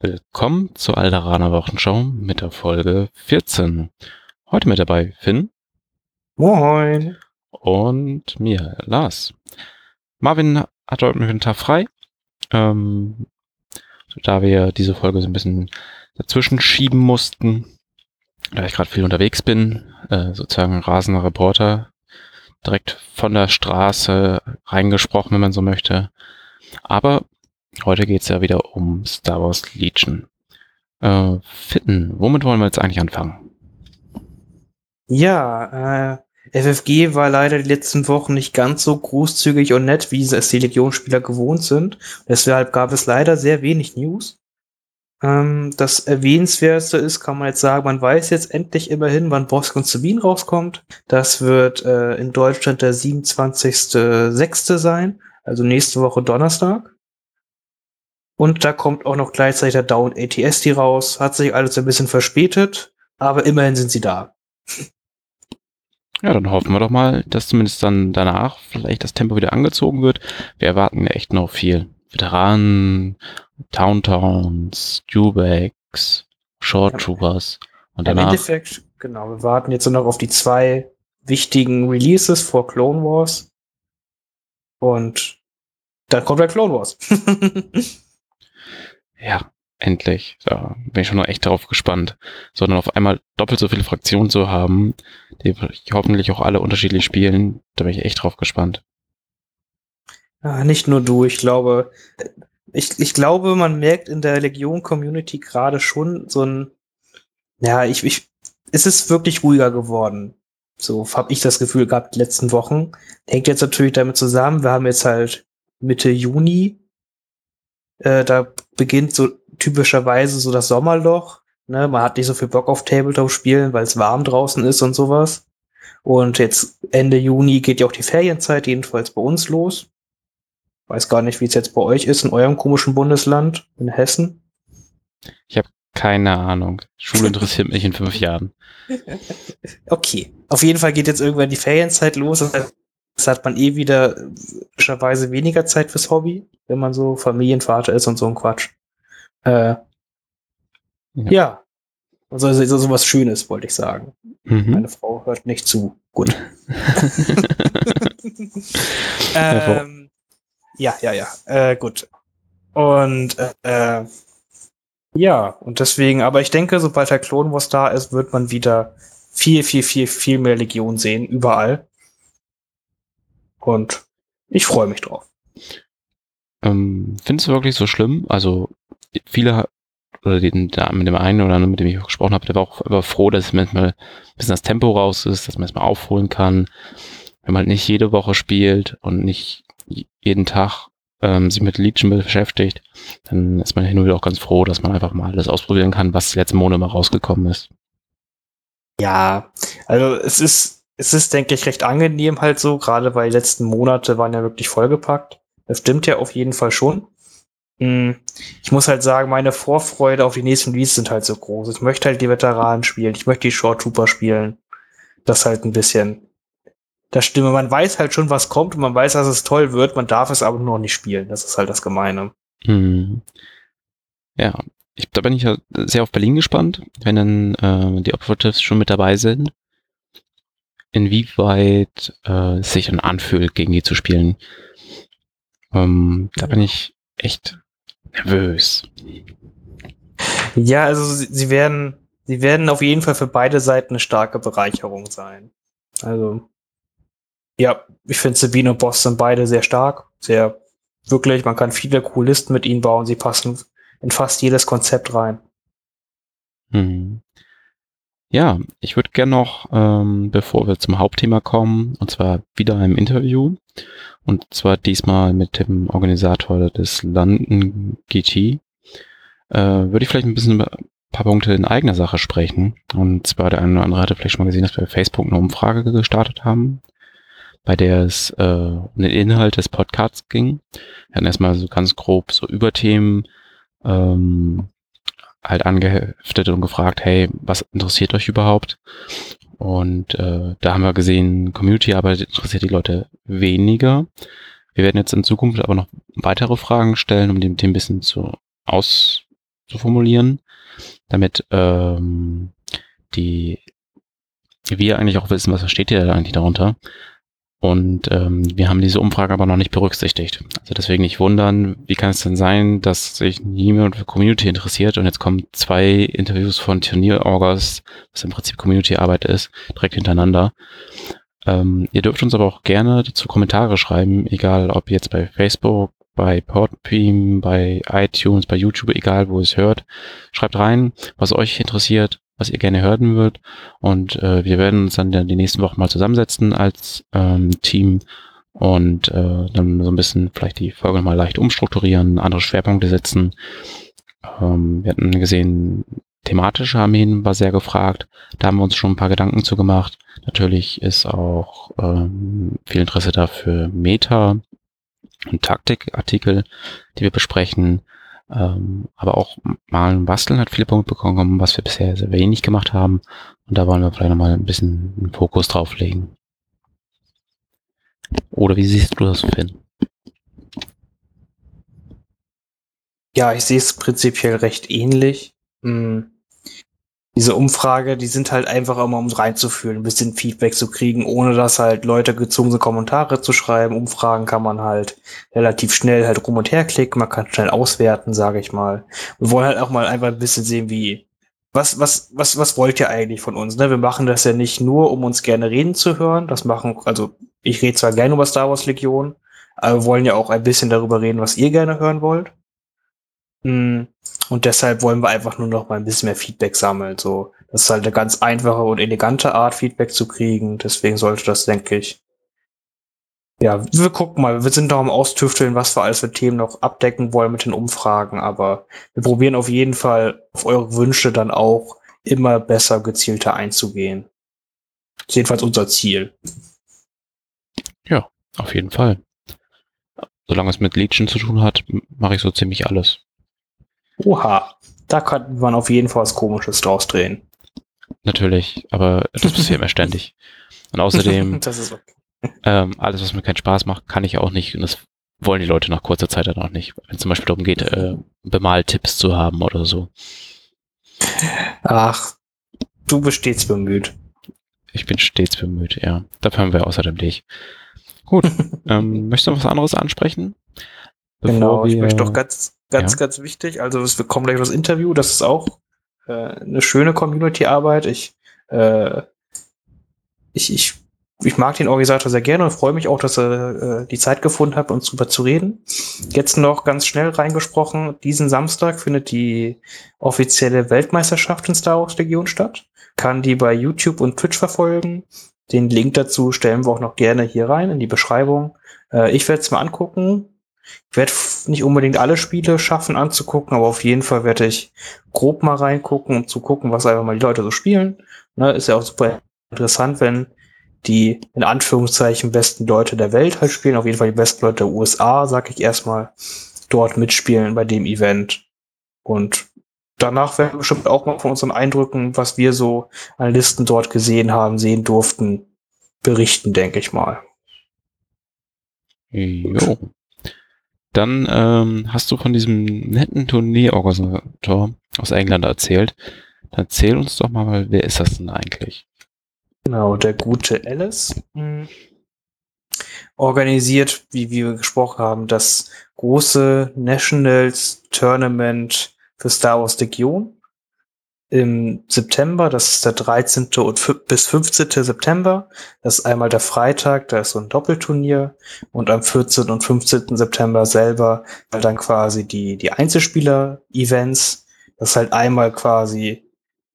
Willkommen zur Alderaner Wochenschau mit der Folge 14. Heute mit dabei Finn. Moin. Und mir, Lars. Marvin hat heute einen Tag frei. Ähm, da wir diese Folge so ein bisschen dazwischen schieben mussten, da ich gerade viel unterwegs bin, äh, sozusagen rasender Reporter, direkt von der Straße reingesprochen, wenn man so möchte. Aber Heute geht es ja wieder um Star Wars Legion. Äh, Fitten, womit wollen wir jetzt eigentlich anfangen? Ja, äh, FFG war leider die letzten Wochen nicht ganz so großzügig und nett, wie es die Legion-Spieler gewohnt sind. Deshalb gab es leider sehr wenig News. Ähm, das Erwähnenswerteste ist, kann man jetzt sagen, man weiß jetzt endlich immerhin, wann Bosk und Sabine rauskommt. Das wird äh, in Deutschland der 27.06. sein, also nächste Woche Donnerstag. Und da kommt auch noch gleichzeitig der Down ATSD raus. Hat sich alles ein bisschen verspätet, aber immerhin sind sie da. Ja, dann hoffen wir doch mal, dass zumindest dann danach vielleicht das Tempo wieder angezogen wird. Wir erwarten ja echt noch viel. Veteranen, Towntowns, Dewbacks, Short Troopers. Und danach. Im Endeffekt, genau, wir warten jetzt nur noch auf die zwei wichtigen Releases vor Clone Wars. Und dann kommt der Clone Wars. Ja, endlich. Da bin ich schon noch echt darauf gespannt. Sondern auf einmal doppelt so viele Fraktionen zu haben, die hoffentlich auch alle unterschiedlich spielen, da bin ich echt drauf gespannt. Ja, nicht nur du, ich glaube, ich, ich glaube, man merkt in der Legion-Community gerade schon so ein, ja, ich, ich, es ist wirklich ruhiger geworden. So habe ich das Gefühl gehabt, die letzten Wochen. Hängt jetzt natürlich damit zusammen, wir haben jetzt halt Mitte Juni, äh, da beginnt so typischerweise so das Sommerloch. Ne? Man hat nicht so viel Bock auf Tabletop spielen, weil es warm draußen ist und sowas. Und jetzt Ende Juni geht ja auch die Ferienzeit, jedenfalls bei uns los. Weiß gar nicht, wie es jetzt bei euch ist, in eurem komischen Bundesland, in Hessen. Ich habe keine Ahnung. Schule interessiert mich in fünf Jahren. Okay. Auf jeden Fall geht jetzt irgendwann die Ferienzeit los. Das hat man eh wieder typischerweise weniger Zeit fürs Hobby, wenn man so Familienvater ist und so ein Quatsch. Äh, ja. ja. Also so, so was Schönes, wollte ich sagen. Mhm. Meine Frau hört nicht zu. Gut. ähm, ja, ja, ja. Äh, gut. Und äh, ja, und deswegen, aber ich denke, sobald der Clone Wars da ist, wird man wieder viel, viel, viel, viel mehr Legion sehen, überall. Und ich freue mich drauf. Ähm, Findest du wirklich so schlimm? Also viele oder den, da, mit dem einen oder anderen, mit dem ich gesprochen habe, der war auch immer froh, dass manchmal ein bisschen das Tempo raus ist, dass man es mal aufholen kann. Wenn man halt nicht jede Woche spielt und nicht jeden Tag ähm, sich mit Legion beschäftigt, dann ist man hin und wieder auch ganz froh, dass man einfach mal alles ausprobieren kann, was letzten Monat mal rausgekommen ist. Ja, also es ist es ist, denke ich, recht angenehm halt so, gerade weil die letzten Monate waren ja wirklich vollgepackt. Das stimmt ja auf jeden Fall schon. Hm, ich muss halt sagen, meine Vorfreude auf die nächsten Releases sind halt so groß. Ich möchte halt die Veteranen spielen, ich möchte die Short Trooper spielen. Das halt ein bisschen das Stimme. Man weiß halt schon, was kommt und man weiß, dass es toll wird, man darf es aber noch nicht spielen. Das ist halt das Gemeine. Hm. Ja, ich, da bin ich ja sehr auf Berlin gespannt, wenn dann äh, die Operatives schon mit dabei sind inwieweit äh, es sich dann anfühlt, gegen die zu spielen. Ähm, da bin ich echt nervös. Ja, also sie, sie werden, sie werden auf jeden Fall für beide Seiten eine starke Bereicherung sein. Also, ja, ich finde Sabine und Boss sind beide sehr stark, sehr wirklich, man kann viele coole Listen mit ihnen bauen, sie passen in fast jedes Konzept rein. Mhm. Ja, ich würde gerne noch, ähm, bevor wir zum Hauptthema kommen, und zwar wieder ein Interview, und zwar diesmal mit dem Organisator des London GT, äh, würde ich vielleicht ein bisschen ein paar Punkte in eigener Sache sprechen. Und zwar der eine oder andere hatte vielleicht schon mal gesehen, dass wir bei Facebook eine Umfrage gestartet haben, bei der es äh, um den Inhalt des Podcasts ging. Wir hatten erstmal so ganz grob so Überthemen, ähm, halt angeheftet und gefragt, hey, was interessiert euch überhaupt? Und äh, da haben wir gesehen, Community-Arbeit interessiert die Leute weniger. Wir werden jetzt in Zukunft aber noch weitere Fragen stellen, um dem Thema ein bisschen zu aus, zu formulieren, damit ähm, die wir eigentlich auch wissen, was versteht ihr eigentlich darunter. Und ähm, wir haben diese Umfrage aber noch nicht berücksichtigt. Also deswegen nicht wundern, wie kann es denn sein, dass sich niemand für Community interessiert und jetzt kommen zwei Interviews von Turnierorgas, was im Prinzip Community-Arbeit ist, direkt hintereinander. Ähm, ihr dürft uns aber auch gerne dazu Kommentare schreiben, egal ob jetzt bei Facebook, bei Podbeam, bei iTunes, bei YouTube, egal wo ihr es hört. Schreibt rein, was euch interessiert, was ihr gerne hören würdet. Und äh, wir werden uns dann die nächsten Wochen mal zusammensetzen als ähm, Team und äh, dann so ein bisschen vielleicht die Folge mal leicht umstrukturieren, andere Schwerpunkte setzen. Ähm, wir hatten gesehen, thematische Armeen war sehr gefragt. Da haben wir uns schon ein paar Gedanken zu gemacht. Natürlich ist auch ähm, viel Interesse dafür Meta und Taktikartikel, die wir besprechen. Ähm, aber auch Malen Basteln hat viele Punkte bekommen, was wir bisher sehr wenig gemacht haben. Und da wollen wir vielleicht nochmal ein bisschen einen Fokus drauf legen. Oder wie siehst du das, Finn? Ja, ich sehe es prinzipiell recht ähnlich. Hm diese Umfrage, die sind halt einfach immer, um reinzufühlen, ein bisschen Feedback zu kriegen, ohne dass halt Leute gezwungen sind, Kommentare zu schreiben. Umfragen kann man halt relativ schnell halt rum und her klicken, man kann schnell auswerten, sage ich mal. Wir wollen halt auch mal einfach ein bisschen sehen, wie, was, was, was, was wollt ihr eigentlich von uns? Ne? Wir machen das ja nicht nur, um uns gerne reden zu hören. Das machen, also ich rede zwar gerne über Star Wars Legion, aber wir wollen ja auch ein bisschen darüber reden, was ihr gerne hören wollt. Hm. Und deshalb wollen wir einfach nur noch mal ein bisschen mehr Feedback sammeln. So, das ist halt eine ganz einfache und elegante Art, Feedback zu kriegen. Deswegen sollte das, denke ich. Ja, wir gucken mal. Wir sind noch am Austüfteln, was wir alles für Themen noch abdecken wollen mit den Umfragen. Aber wir probieren auf jeden Fall auf eure Wünsche dann auch immer besser gezielter einzugehen. Das ist jedenfalls unser Ziel. Ja, auf jeden Fall. Solange es mit Legion zu tun hat, mache ich so ziemlich alles. Oha, da kann man auf jeden Fall was Komisches draus drehen. Natürlich, aber das passiert mir ständig. Und außerdem, okay. ähm, alles, was mir keinen Spaß macht, kann ich auch nicht. Und das wollen die Leute nach kurzer Zeit dann auch nicht. Wenn es zum Beispiel darum geht, äh, Bemaltipps zu haben oder so. Ach, du bist stets bemüht. Ich bin stets bemüht, ja. Dafür haben wir außerdem dich. Gut. ähm, möchtest du noch was anderes ansprechen? genau, ich möchte doch ganz Ganz, ja. ganz wichtig. Also wir kommen gleich das Interview. Das ist auch äh, eine schöne Community-Arbeit. Ich, äh, ich, ich, ich mag den Organisator sehr gerne und freue mich auch, dass er äh, die Zeit gefunden hat, uns darüber zu reden. Jetzt noch ganz schnell reingesprochen. Diesen Samstag findet die offizielle Weltmeisterschaft in Star Wars Legion statt. Kann die bei YouTube und Twitch verfolgen. Den Link dazu stellen wir auch noch gerne hier rein in die Beschreibung. Äh, ich werde es mal angucken ich werde nicht unbedingt alle Spiele schaffen anzugucken, aber auf jeden Fall werde ich grob mal reingucken, um zu gucken, was einfach mal die Leute so spielen. Ne, ist ja auch super interessant, wenn die in Anführungszeichen besten Leute der Welt halt spielen, auf jeden Fall die besten Leute der USA, sag ich erstmal, dort mitspielen bei dem Event. Und danach werden wir bestimmt auch mal von unseren Eindrücken, was wir so an Listen dort gesehen haben, sehen durften, berichten, denke ich mal. Jo. Dann ähm, hast du von diesem netten Tourneeorganisator aus England erzählt. Dann erzähl uns doch mal, wer ist das denn eigentlich? Genau, der gute Alice hm. organisiert, wie, wie wir gesprochen haben, das große Nationals Tournament für Star Wars Legion im September, das ist der 13. und bis 15. September. Das ist einmal der Freitag, da ist so ein Doppelturnier. Und am 14. und 15. September selber halt dann quasi die, die Einzelspieler-Events. Das ist halt einmal quasi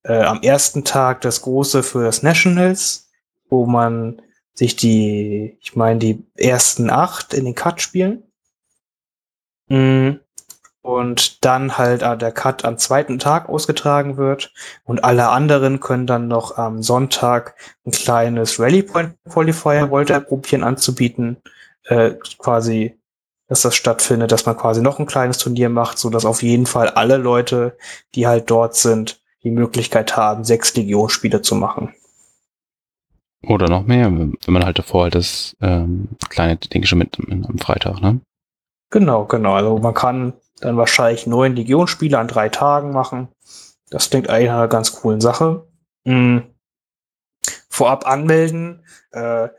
äh, am ersten Tag das große für das Nationals, wo man sich die, ich meine, die ersten acht in den Cut spielen. Mhm und dann halt äh, der Cut am zweiten Tag ausgetragen wird und alle anderen können dann noch am Sonntag ein kleines Rally Point Qualifier wollte er probieren anzubieten, äh, quasi, dass das stattfindet, dass man quasi noch ein kleines Turnier macht, so dass auf jeden Fall alle Leute, die halt dort sind, die Möglichkeit haben, sechs Legionsspiele zu machen. Oder noch mehr, wenn man halt davor halt das ähm, kleine Ding schon mit am Freitag, ne? Genau, genau. Also man kann dann wahrscheinlich neun Legionsspiele an drei Tagen machen. Das klingt eigentlich einer ganz coolen Sache. Mhm. Vorab anmelden äh,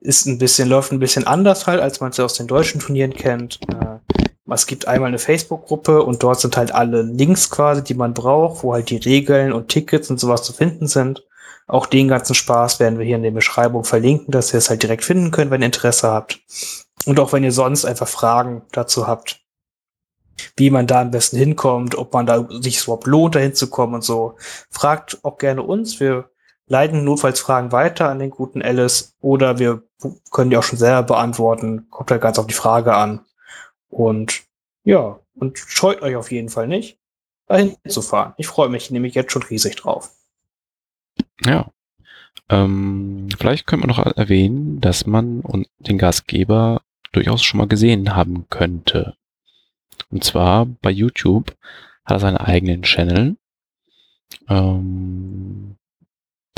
ist ein bisschen, läuft ein bisschen anders halt, als man es aus den deutschen Turnieren kennt. Äh, es gibt einmal eine Facebook-Gruppe und dort sind halt alle Links quasi, die man braucht, wo halt die Regeln und Tickets und sowas zu finden sind. Auch den ganzen Spaß werden wir hier in der Beschreibung verlinken, dass ihr es halt direkt finden könnt, wenn ihr Interesse habt. Und auch wenn ihr sonst einfach Fragen dazu habt, wie man da am besten hinkommt, ob man da sich überhaupt lohnt, da hinzukommen und so. Fragt auch gerne uns. Wir leiten notfalls Fragen weiter an den guten Alice oder wir können die auch schon selber beantworten. Kommt halt ganz auf die Frage an. Und ja, und scheut euch auf jeden Fall nicht, dahin zu fahren. Ich freue mich nämlich jetzt schon riesig drauf. Ja. Ähm, vielleicht könnte man noch erwähnen, dass man den Gastgeber durchaus schon mal gesehen haben könnte. Und zwar bei YouTube hat er seinen eigenen Channel. Ähm,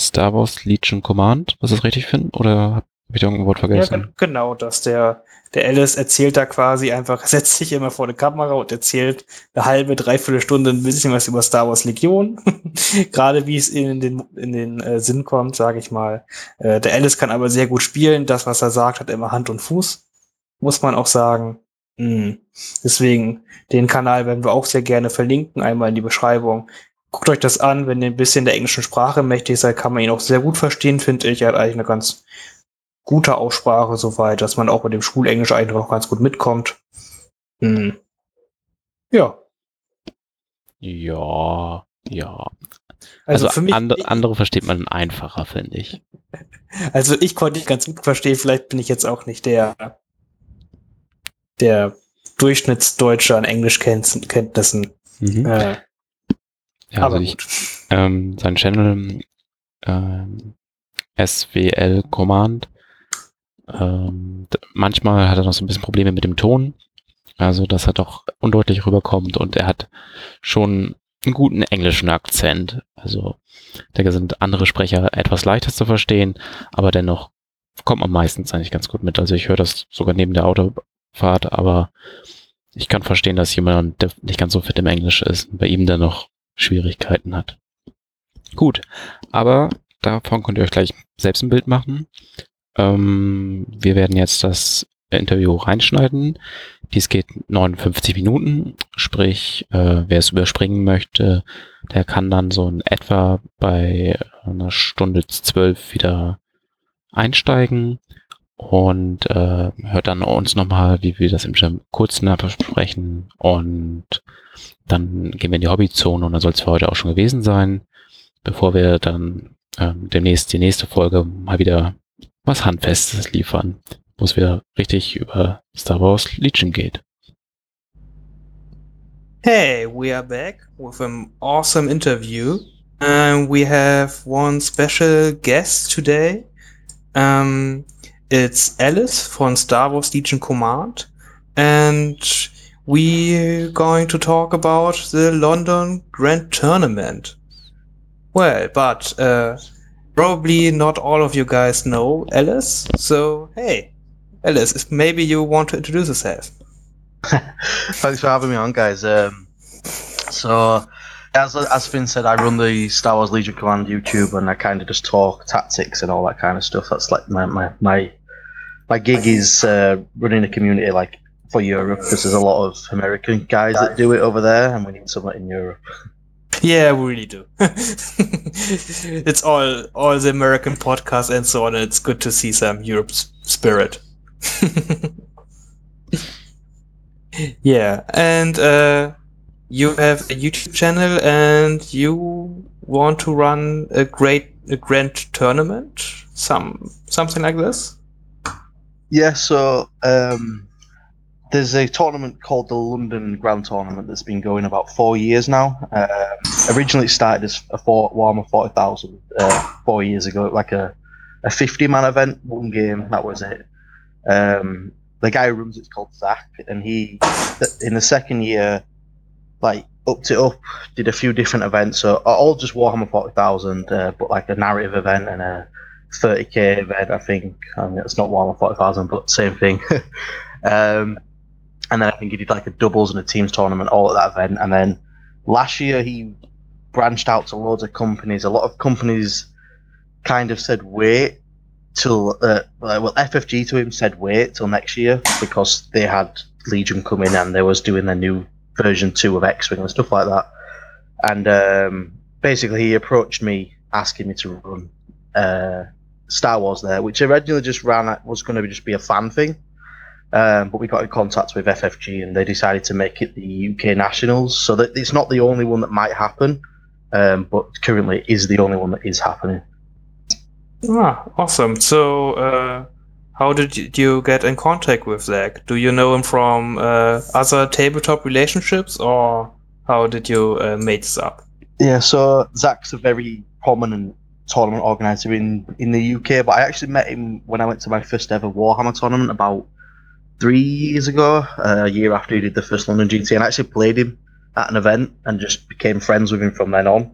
Star Wars Legion Command, was ist richtig finden? Oder habe ich da irgendein Wort vergessen? Ja, genau, dass der, der Alice erzählt da quasi einfach, setzt sich immer vor die Kamera und erzählt eine halbe, dreiviertel Stunde ein bisschen was über Star Wars Legion. Gerade wie es in den, in den äh, Sinn kommt, sage ich mal. Äh, der Alice kann aber sehr gut spielen. Das, was er sagt, hat immer Hand und Fuß. Muss man auch sagen. Mhm. Deswegen, den Kanal werden wir auch sehr gerne verlinken, einmal in die Beschreibung. Guckt euch das an, wenn ihr ein bisschen der englischen Sprache mächtig seid, kann man ihn auch sehr gut verstehen, finde ich. Er hat eigentlich eine ganz gute Aussprache soweit, dass man auch mit dem Schulenglisch eigentlich noch ganz gut mitkommt. Mhm. Ja. Ja, ja. Also, also für mich, andere, andere versteht man einfacher, finde ich. Also ich konnte dich ganz gut verstehen, vielleicht bin ich jetzt auch nicht der der Durchschnittsdeutsche an Englischkenntnissen. Mhm. Äh, ja, aber also ich, ähm, sein Channel ähm, SWL Command. Ähm, manchmal hat er noch so ein bisschen Probleme mit dem Ton. Also, dass er doch undeutlich rüberkommt und er hat schon einen guten englischen Akzent. Also, da sind andere Sprecher etwas leichter zu verstehen, aber dennoch kommt man meistens eigentlich ganz gut mit. Also ich höre das sogar neben der Auto, Fahrt, aber ich kann verstehen, dass jemand, der nicht ganz so fit im Englisch ist, bei ihm dann noch Schwierigkeiten hat. Gut, aber davon könnt ihr euch gleich selbst ein Bild machen. Ähm, wir werden jetzt das Interview reinschneiden. Dies geht 59 Minuten, sprich, äh, wer es überspringen möchte, der kann dann so in etwa bei einer Stunde zwölf wieder einsteigen und äh, hört dann uns nochmal, wie wir das im Gym kurz besprechen und dann gehen wir in die Hobbyzone und dann soll es für heute auch schon gewesen sein, bevor wir dann ähm, demnächst die nächste Folge mal wieder was Handfestes liefern, wo es wieder richtig über Star Wars Legion geht. Hey, we are back with an awesome interview. And we have one special guest today. Um, It's Alice from Star Wars Legion Command, and we're going to talk about the London Grand Tournament. Well, but uh, probably not all of you guys know Alice, so hey, Alice, maybe you want to introduce yourself. Thanks for having me on, guys. Um, so, as as Finn said, I run the Star Wars Legion Command YouTube, and I kind of just talk tactics and all that kind of stuff. That's like my my, my my gig is uh, running a community like for Europe because there's a lot of American guys that do it over there, and we need someone in Europe. Yeah, we really do. it's all all the American podcasts and so on. And it's good to see some Europe spirit. yeah, and uh, you have a YouTube channel, and you want to run a great a grand tournament, some something like this. Yeah, so um, there's a tournament called the London Grand Tournament that's been going about four years now. Um, originally, it started as a four, Warhammer 40,000 uh, four years ago, like a, a 50 man event, one game, that was it. Um, the guy who runs it's called Zach, and he, in the second year, like upped it up, did a few different events, so all just Warhammer 40,000, uh, but like a narrative event and a 30k event, I think. I mean, it's not one of 40,000, but same thing. um, and then I think he did like a doubles and a teams tournament all at that event. And then last year he branched out to loads of companies. A lot of companies kind of said wait till uh, well FFG to him said wait till next year because they had Legion come in and they was doing their new version two of X Wing and stuff like that. And um, basically, he approached me asking me to run uh, Star Wars there, which originally just ran was going to just be a fan thing. Um, but we got in contact with FFG and they decided to make it the UK Nationals. So that it's not the only one that might happen, um, but currently is the only one that is happening. Ah, awesome. So, uh, how did you get in contact with Zach? Do you know him from uh, other tabletop relationships, or how did you uh, make this up? Yeah, so Zach's a very prominent tournament organizer in in the UK, but I actually met him when I went to my first ever Warhammer tournament about three years ago, uh, a year after he did the first London GT, and I actually played him at an event and just became friends with him from then on.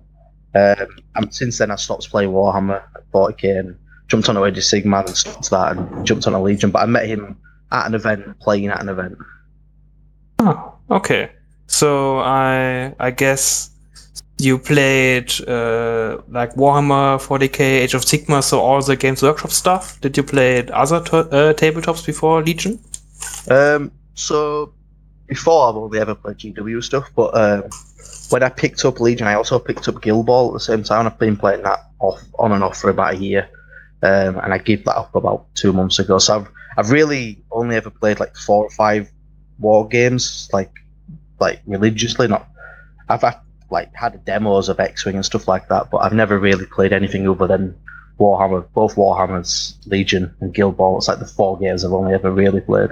Um, and since then, I stopped playing Warhammer at 40k and jumped on a Age of Sigmar and stopped that and jumped on a Legion. But I met him at an event, playing at an event. Oh, okay. So I I guess you played uh, like Warhammer 40k, Age of Sigmar, so all the Games Workshop stuff. Did you play other uh, tabletops before Legion? Um, so before I've only ever played GW stuff, but um, when I picked up Legion, I also picked up Guild Ball at the same time. I've been playing that off on and off for about a year, um, and I gave that up about two months ago. So I've I've really only ever played like four or five war games, like like religiously. Not I've had, like had demos of X Wing and stuff like that, but I've never really played anything other than Warhammer. Both Warhammers, Legion, and Guild Ball. It's like the four games I've only ever really played.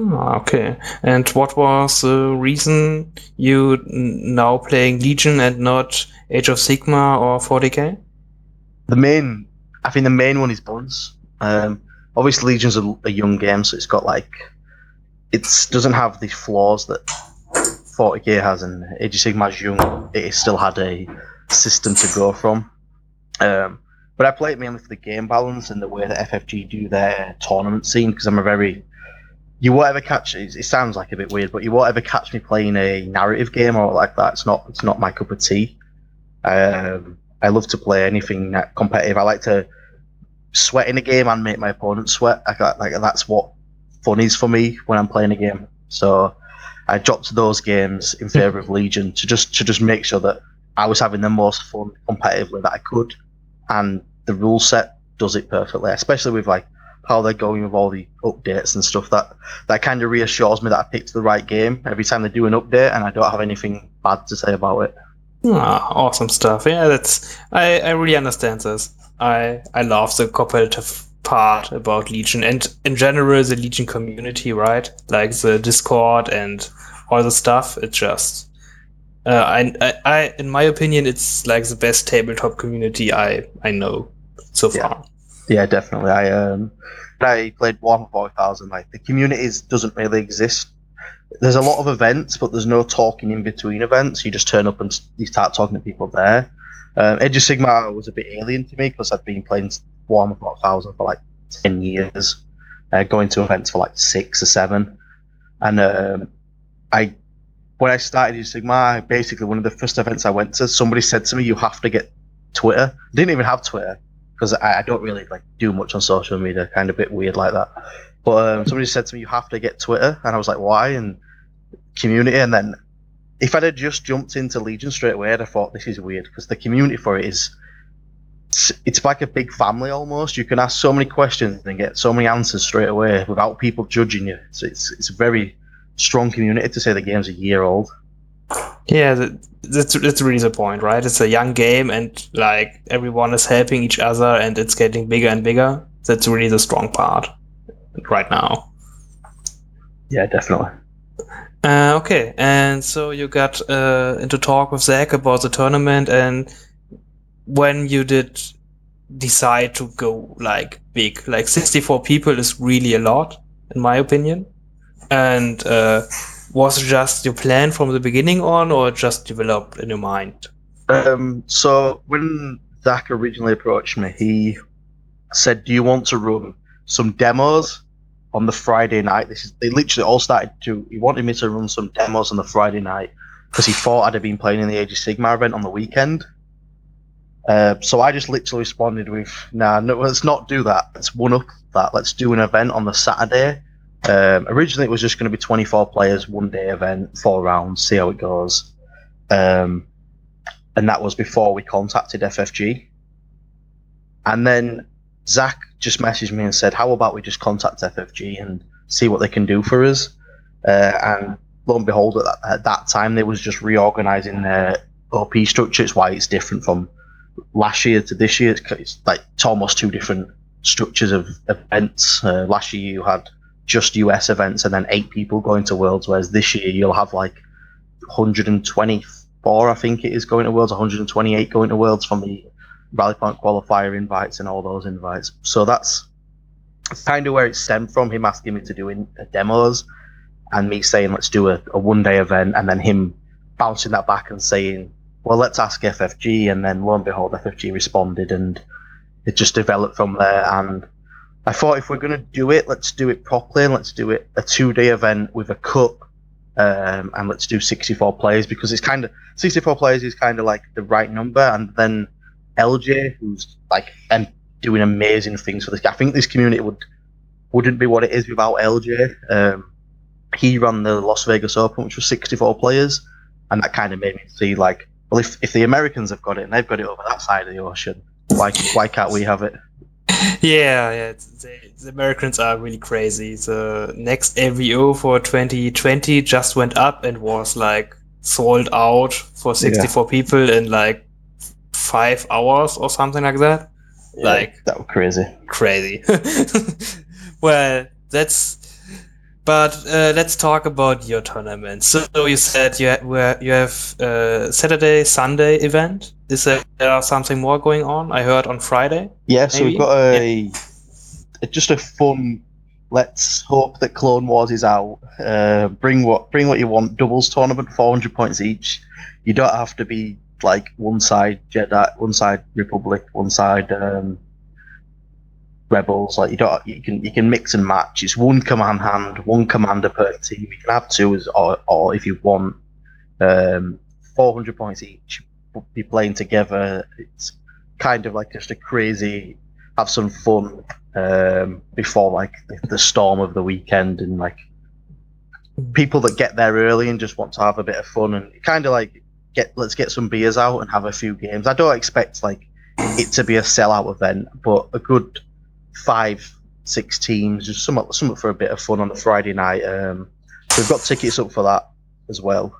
Ah, okay. And what was the reason you now playing Legion and not Age of Sigmar or 40k? The main, I think the main one is balance. Um, obviously, Legion's a, a young game, so it's got like, it doesn't have the flaws that 40k has, and Age of Sigmar's young. It still had a system to go from. Um, but I play it mainly for the game balance and the way that FFG do their tournament scene because I'm a very you won't ever catch it, it sounds like a bit weird, but you won't ever catch me playing a narrative game or like that. It's not it's not my cup of tea. Um, I love to play anything competitive. I like to sweat in a game and make my opponent sweat. I got, like that's what fun is for me when I'm playing a game. So I dropped those games in favor of Legion to just to just make sure that I was having the most fun competitively that I could, and the rule set does it perfectly. Especially with like how they're going with all the updates and stuff. That that kind of reassures me that I picked the right game every time they do an update, and I don't have anything bad to say about it. Ah, awesome stuff. Yeah, that's I, I really understand this. I I love the competitive part about Legion and in general the Legion community, right? Like the Discord and all the stuff. It's just uh, I, I, I in my opinion it's like the best tabletop community I I know so far. Yeah, definitely. I um, I played Warhammer 4000. Like the community doesn't really exist. There's a lot of events, but there's no talking in between events. You just turn up and you start talking to people there. Um, Age of Sigmar was a bit alien to me because I'd been playing Warhammer 4000 for like ten years, uh, going to events for like six or seven, and um, I when I started of Sigmar, basically one of the first events I went to, somebody said to me, "You have to get Twitter." I didn't even have Twitter because I, I, don't really like do much on social media, kind of a bit weird like that. But um, somebody said to me, "You have to get Twitter," and I was like, "Why?" And community, and then if I'd have just jumped into Legion straight away, I'd have thought this is weird because the community for it is it's, it's like a big family almost. You can ask so many questions and get so many answers straight away without people judging you. So it's it's a very strong community to say the game's a year old. Yeah, that's that's really the point, right? It's a young game, and like everyone is helping each other, and it's getting bigger and bigger. That's really the strong part right now. Yeah, definitely. Uh, okay, and so you got uh, into talk with Zach about the tournament, and when you did decide to go like big, like 64 people is really a lot, in my opinion. And uh, was just your plan from the beginning on, or just developed in your mind? Um, so when Zach originally approached me, he said, "Do you want to run some demos on the Friday night. This is they literally all started to. He wanted me to run some demos on the Friday night because he thought I'd have been playing in the Age of Sigmar event on the weekend. Uh, so I just literally responded with, "Nah, no, let's not do that. Let's one up that. Let's do an event on the Saturday." Um, originally, it was just going to be 24 players, one day event, four rounds, see how it goes. Um, and that was before we contacted FFG. And then Zach just messaged me and said, "How about we just contact FFG and see what they can do for us?" Uh, and lo and behold, at that, at that time, they was just reorganizing their OP structure. It's why it's different from last year to this year. It's, it's like it's almost two different structures of events. Uh, last year you had just US events and then eight people going to Worlds, whereas this year you'll have like 124, I think it is, going to Worlds, 128 going to Worlds from the Rally Point qualifier invites and all those invites. So that's kind of where it stemmed from. Him asking me to do in, uh, demos and me saying let's do a, a one day event, and then him bouncing that back and saying, well, let's ask FFG, and then lo and behold, FFG responded, and it just developed from there. And I thought if we're going to do it, let's do it properly, and let's do it a two day event with a cup. Um, and let's do 64 players because it's kind of 64 players is kind of like the right number, and then LJ, who's like and doing amazing things for this. I think this community would wouldn't be what it is without LJ. Um, he ran the Las Vegas Open, which was 64 players, and that kind of made me see like, well, if, if the Americans have got it and they've got it over that side of the ocean, why why can't we have it? Yeah, yeah. The, the, Americans are really crazy. The next LVO for 2020 just went up and was like sold out for 64 yeah. people in like five hours or something like that. Yeah, like that was crazy. Crazy. well, that's. But uh, let's talk about your tournament. So you said you ha- you have a Saturday Sunday event. Is there something more going on? I heard on Friday. Yeah, so maybe? we've got a, yeah. just a fun. Let's hope that Clone Wars is out. Uh, bring what bring what you want. Doubles tournament, four hundred points each. You don't have to be like one side Jedi, one side Republic, one side um, Rebels. Like you don't, you can you can mix and match. It's one command hand, one commander per team. You can have two, as, or, or if you want, um, 400 points each. Be playing together. It's kind of like just a crazy, have some fun um, before like the, the storm of the weekend and like people that get there early and just want to have a bit of fun and kind of like get let's get some beers out and have a few games. I don't expect like it to be a sellout event, but a good five, six teams, just something, something for a bit of fun on a Friday night. Um, we've got tickets up for that as well.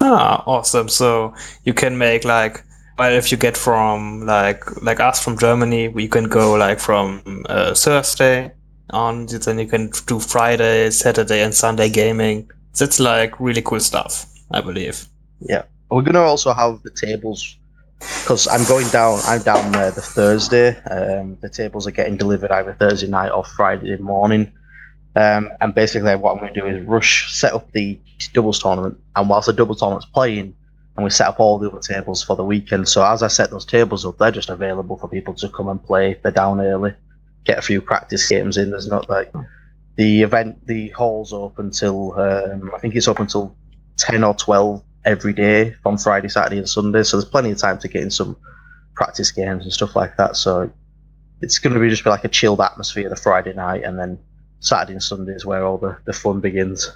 Ah, awesome! So you can make like, well, if you get from like like us from Germany, we can go like from uh, Thursday on, then you can do Friday, Saturday, and Sunday gaming. That's like really cool stuff, I believe. Yeah. We're gonna also have the tables because I'm going down. I'm down there the Thursday. Um, the tables are getting delivered either Thursday night or Friday morning. Um, and basically, what I'm going to do is rush, set up the doubles tournament, and whilst the doubles tournament's playing, and we set up all the other tables for the weekend. So as I set those tables up, they're just available for people to come and play they're down early, get a few practice games in. There's not like the event, the hall's open till um, I think it's open till ten or twelve every day from Friday, Saturday, and Sunday. So there's plenty of time to get in some practice games and stuff like that. So it's going to be just be like a chilled atmosphere the Friday night, and then Saturday and Sunday is where all the, the fun begins.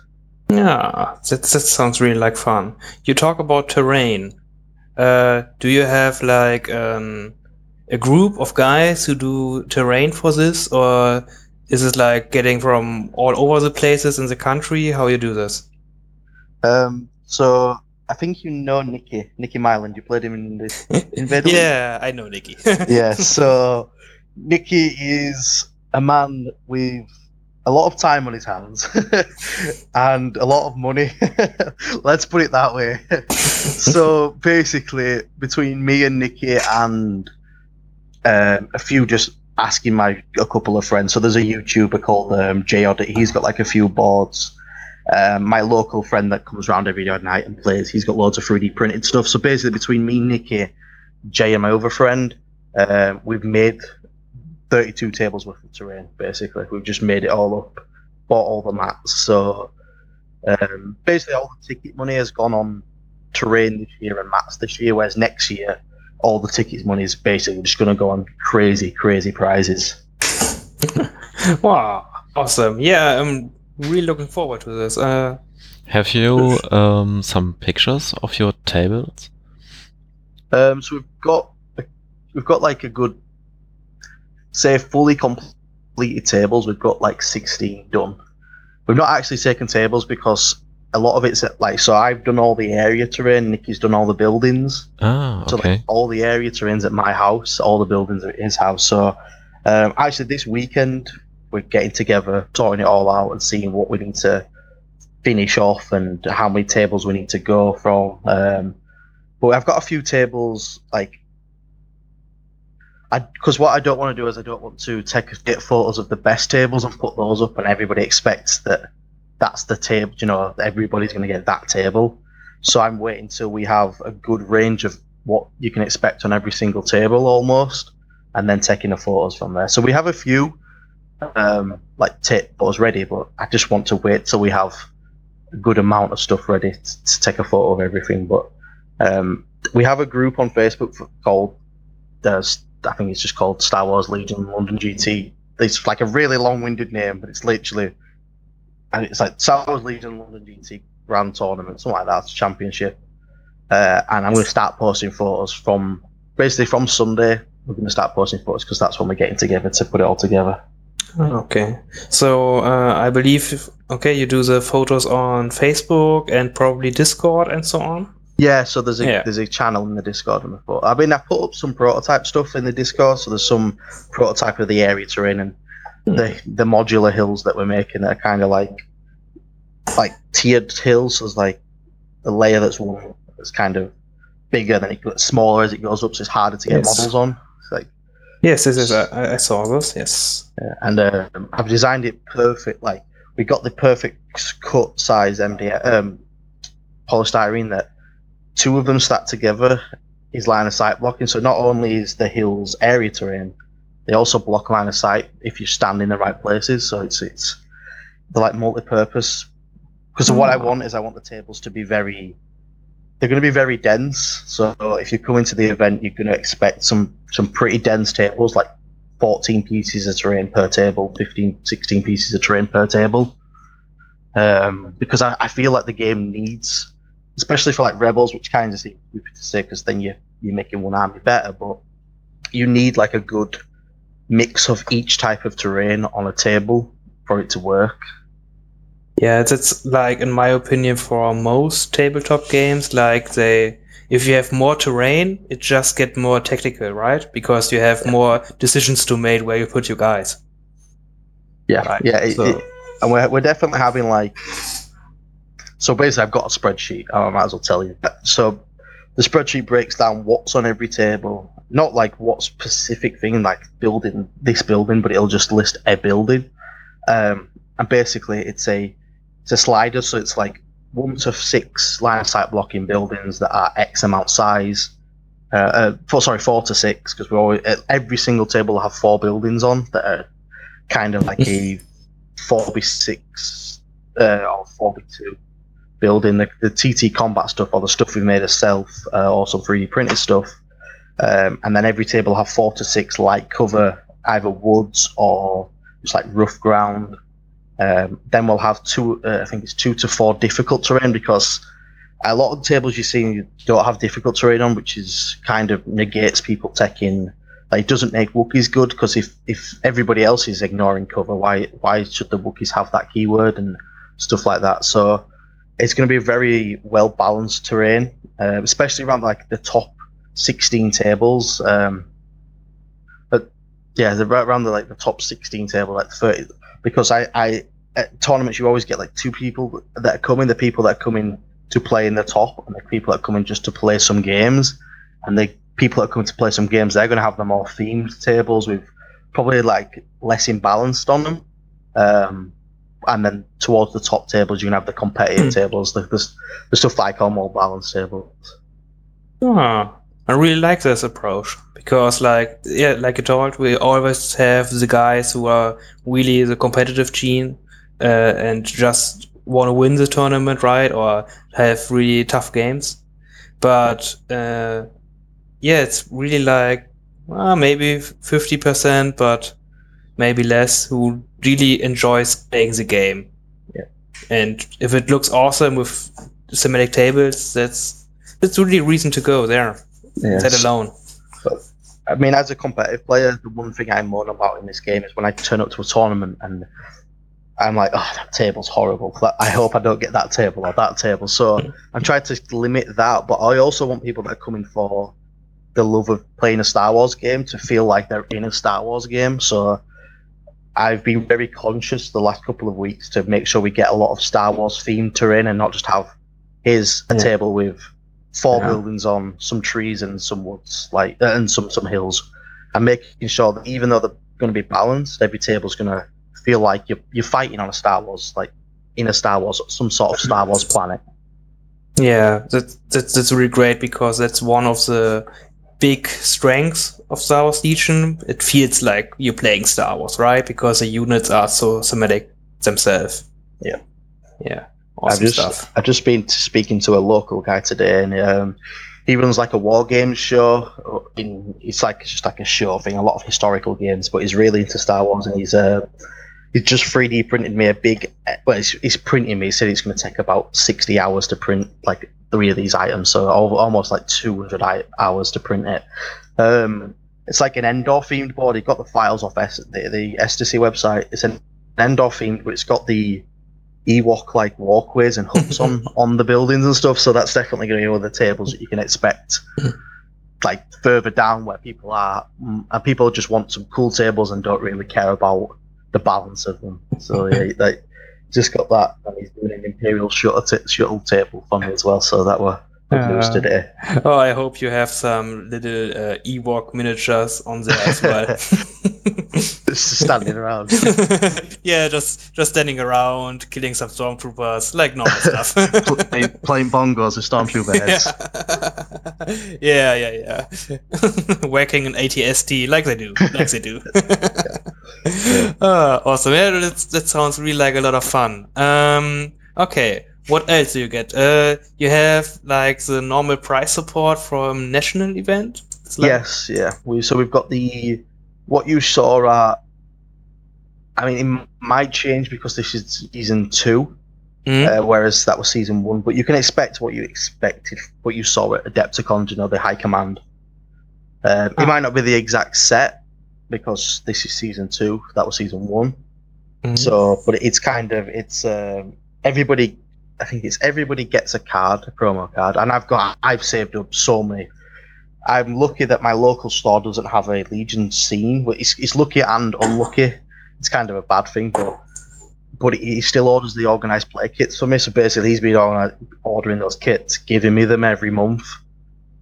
Yeah, that, that sounds really like fun. You talk about terrain. Uh, do you have like um, a group of guys who do terrain for this, or is it like getting from all over the places in the country? How you do this? Um, so I think you know Nicky, Nicky Myland. You played him in this. Invader. yeah, I know Nicky. yeah, so Nicky is a man with a lot of time on his hands and a lot of money. Let's put it that way. so basically, between me and Nikki and um, a few just asking my a couple of friends. So there's a YouTuber called um, J Oddity. He's got like a few boards um, my local friend that comes around every night and plays, he's got loads of 3D printed stuff. So basically, between me, Nicky, Jay, and my other friend, uh, we've made 32 tables worth of terrain. Basically, we've just made it all up, bought all the mats. So um, basically, all the ticket money has gone on terrain this year and mats this year. Whereas next year, all the tickets money is basically just going to go on crazy, crazy prizes. wow, awesome! Yeah, I'm really looking forward to this. Uh, Have you um, some pictures of your tables? Um, so we've got we've got like a good, say, fully completed tables. We've got like sixteen done. We've not actually taken tables because a lot of it's at, like so. I've done all the area terrain. Nikki's done all the buildings. Ah, So okay. like all the area terrains at my house, all the buildings are at his house. So um, actually, this weekend we're getting together, sorting it all out, and seeing what we need to finish off and how many tables we need to go from. Um, but I've got a few tables like. I because what I don't want to do is I don't want to take get photos of the best tables and put those up, and everybody expects that that's the table. You know, everybody's going to get that table. So I'm waiting till we have a good range of what you can expect on every single table almost, and then taking the photos from there. So we have a few um, like tip photos ready, but I just want to wait till we have a good amount of stuff ready to, to take a photo of everything. But um, we have a group on Facebook for, called there's I think it's just called Star Wars Legion London GT. It's like a really long-winded name, but it's literally and it's like Star Wars Legion London GT Grand Tournament, something like that, championship. Uh, and I'm going to start posting photos from basically from Sunday. We're going to start posting photos because that's when we're getting together to put it all together. Okay, so uh, I believe okay, you do the photos on Facebook and probably Discord and so on. Yeah, so there's a Yeah. there's a channel in the Discord and the photo. I mean, I put up some prototype stuff in the Discord, so there's some prototype of the area terrain and the the modular hills that we're making that are kind of like like tiered hills. So there's like a layer that's one that's kind of bigger, then it gets smaller as it goes up, so it's harder to get Yes. models on. Yes, yes, yes. I, I saw this. Yes. Yeah, and um, I've designed it perfect. Like we got the perfect cut size MD um, polystyrene that two of them stacked together is line of sight blocking. So not only is the hills area terrain, they also block line of sight if you stand in the right places. So it's it's they're like multi-purpose. Because what I Ah. want is I want the tables to be very. They're going to be very dense. So if you come into the event, you're going to expect some some pretty dense tables, like 14 pieces of terrain per table, 15, 16 pieces of terrain per table. Um, because I, I feel like the game needs, especially for like rebels, which kind of seems stupid to say because then you you're making one army better, but you need like a good mix of each type of terrain on a table for it to work. Yeah, it's, it's like in my opinion for most tabletop games, like they if you have more terrain, it just get more technical, right? Because you have more decisions to make where you put your guys. Yeah, Right, yeah, it, so- it- and we're, we're definitely having like. So basically, I've got a spreadsheet. I might as well tell you. So the spreadsheet breaks down what's on every table, not like what specific thing, like building this building, but it'll just list a building. Um, and basically, it's a it's a slider, so it's like one to six line of sight blocking buildings that are X amount size. Uh, uh, four, sorry, four to six, because we always at every single table will have four buildings on that are kind of like a four by six uh, or four by two building. The, the TT combat stuff or the stuff we've made ourselves, uh, some 3D printed stuff. Um, and then every table will have four to six light cover, either woods or just like rough ground. Um, then we'll have two, uh, I think it's two to four difficult terrain because a lot of tables you see don't have difficult terrain on, which is kind of negates people taking. Like, it doesn't make Wookiees good because if, if everybody else is ignoring cover, why why should the Wookiees have that keyword and stuff like that? So it's going to be a very well balanced terrain, uh, especially around like the top 16 tables. Um, but yeah, the, around the like the top 16 table, like 30, because I, I at tournaments you always get like two people that are coming, the people that are coming to play in the top, and the people that are coming just to play some games, and the people that are coming to play some games, they're going to have the more themed tables with probably like less imbalanced on them. Um, and then towards the top tables, you can have the competitive tables, the, the, the stuff I call more balanced tables. Ah, I really like this approach because, like, yeah, like you told, we always have the guys who are really the competitive gene uh, and just want to win the tournament, right? Or have really tough games. But uh, yeah, it's really like well, maybe 50%, but maybe less who really enjoys playing the game. Yeah. And if it looks awesome with semantic tables, that's that's really a reason to go there. Yes. That alone. I mean, as a competitive player, the one thing I moan about in this game is when I turn up to a tournament and I'm like, oh, that table's horrible. I hope I don't get that table or that table. So I'm trying to limit that, but I also want people that are coming for the love of playing a Star Wars game to feel like they're in a Star Wars game. So I've been very conscious the last couple of weeks to make sure we get a lot of Star Wars themed terrain and not just have here's a Yeah. table with four Yeah. buildings on some trees and some woods, like uh, and some some hills, and making sure that even though they're going to be balanced, every table's going to feel like you're you're fighting on a Star Wars, like in a Star Wars, some sort of Star Wars planet. Yeah, that, that that's really great because that's one of the big strengths of Star Wars Legion. It feels like you're playing Star Wars, right? Because the units are so thematic themselves. Yeah. Yeah. I've just stuff. I've just been speaking to a local guy today, and um, he runs like a war games show. In it's like it's just like a show thing, a lot of historical games, but he's really into Star Wars, and he's uh, he's just 3D printed me a big. Well, he's, he's printing me. He said it's going to take about 60 hours to print like three of these items, so al- almost like 200 hours to print it. Um, it's like an Endor themed board. He got the files off S- the, the Ecstasy website. It's an Endor themed, but it's got the Ewok like walkways and huts on on the buildings and stuff. So that's definitely going to be one of the tables that you can expect, like further down where people are, Mm, and people just want some cool tables and don't really care about the balance of them. So yeah, like just got that, and he's doing an Imperial shuttle, t- shuttle table for me as well. So that were good news Uh, today. Oh, I hope you have some little uh, Ewok miniatures on there as well. Just standing around. yeah, just just standing around, killing some stormtroopers, like normal stuff. playing, playing bongos with stormtrooper heads. yeah, yeah, yeah. Whacking an AT-ST like they do, like they do. Ah, awesome. Yeah, that, that sounds really like a lot of fun. Um, okay. What else do you get? Uh, you have like the normal price support from national event. Like- Yes, yeah. We so we've got the what you saw at. I mean, it might change because this is season two, Mhm. uh, whereas that was season one. But you can expect what you expected, what you saw at Adepticon, you know, the High Command. Um, Ah. It might not be the exact set because this is season two. That was season one. Mhm. So, but it's kind of it's um, everybody. I think it's everybody gets a card, a promo card, and I've got I've saved up so many. I'm lucky that my local store doesn't have a Legion scene. But it's, it's lucky and unlucky. It's kind of a bad thing, but but he still orders the organized play kits for me. So basically, he's been ordering those kits, giving me them every month.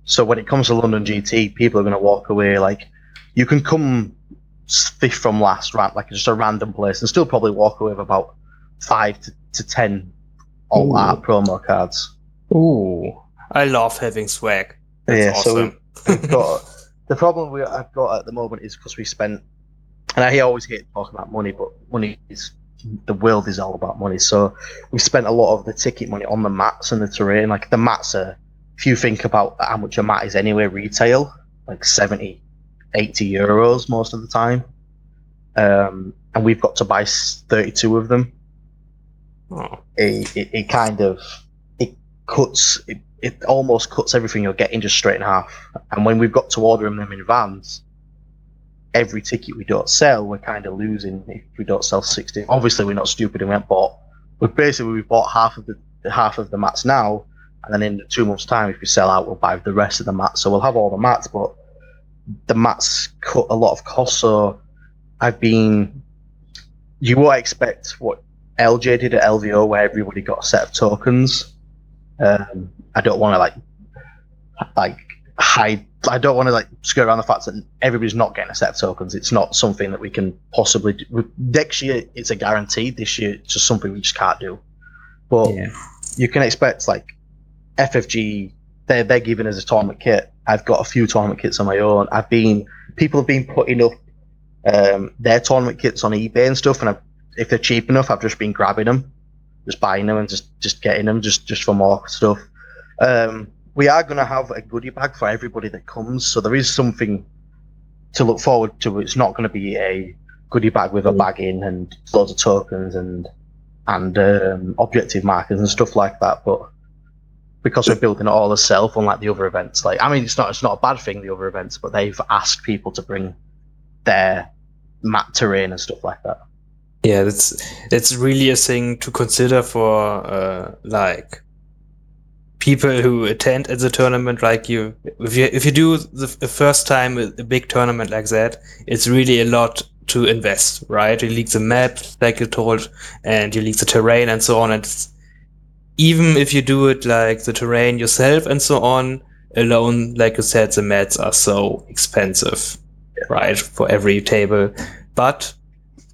So when it comes to London GT, people are going to walk away like you can come fifth from last, right? Like just a random place, and still probably walk away with about five to, to ten all Ooh. art promo cards. Ooh, I love having swag. That's Yeah, so awesome. We've got the problem we I've got at the moment is because we spent, and I always hate talking about money, but money is the world is all about money. So we spent a lot of the ticket money on the mats and the terrain. Like the mats are, if you think about how much a mat is anyway, retail like 70, 80 euros most of the time. Um, and we've got to buy 32 of them. It, it, kind of it cuts it, it almost cuts everything you're getting just straight in half. And when we've got to ordering them in advance, every ticket we don't sell, we're kind of losing if we don't sell sixty. Obviously, we're not stupid and we haven't bought. We basically we bought half of the half of the mats now, and then in two months' time, if we sell out, we'll buy the rest of the mats. So we'll have all the mats, but the mats cut a lot of costs. So I've been. You won't expect what LJ did at LVO, where everybody got a set of tokens. Um, I don't want to like, like hide. I don't want to like skirt around the fact that everybody's not getting a set of tokens. It's not something that we can possibly do. Next year, it's a guarantee. This year, it's just something we just can't do. But Yeah. you can expect like FFG they're they're giving us a tournament kit. I've got a few tournament kits on my own. I've been people have been putting up um, their tournament kits on eBay and stuff, and I've, if they're cheap enough, I've just been grabbing them, just buying them and just just getting them just just for more stuff. Um, we are going to have a goodie bag for everybody that comes, so there is something to look forward to. It's not going to be a goodie bag with a Mm. bag in and loads of tokens and and um, objective markers and stuff like that, but because we're building it all ourselves, unlike the other events. Like, I mean, it's not it's not a bad thing the other events, but they've asked people to bring their map terrain and stuff like that. Yeah, that's it's really a thing to consider for uh, like people who attend at the tournament. Like you, if you if you do the, the first time a a big tournament like that, it's really a lot to invest, right? You leak the map, like you told, and you leak the terrain and so on. And it's, even if you do it like the terrain yourself and so on, alone, like you said, the mats are so expensive, right, for every table. But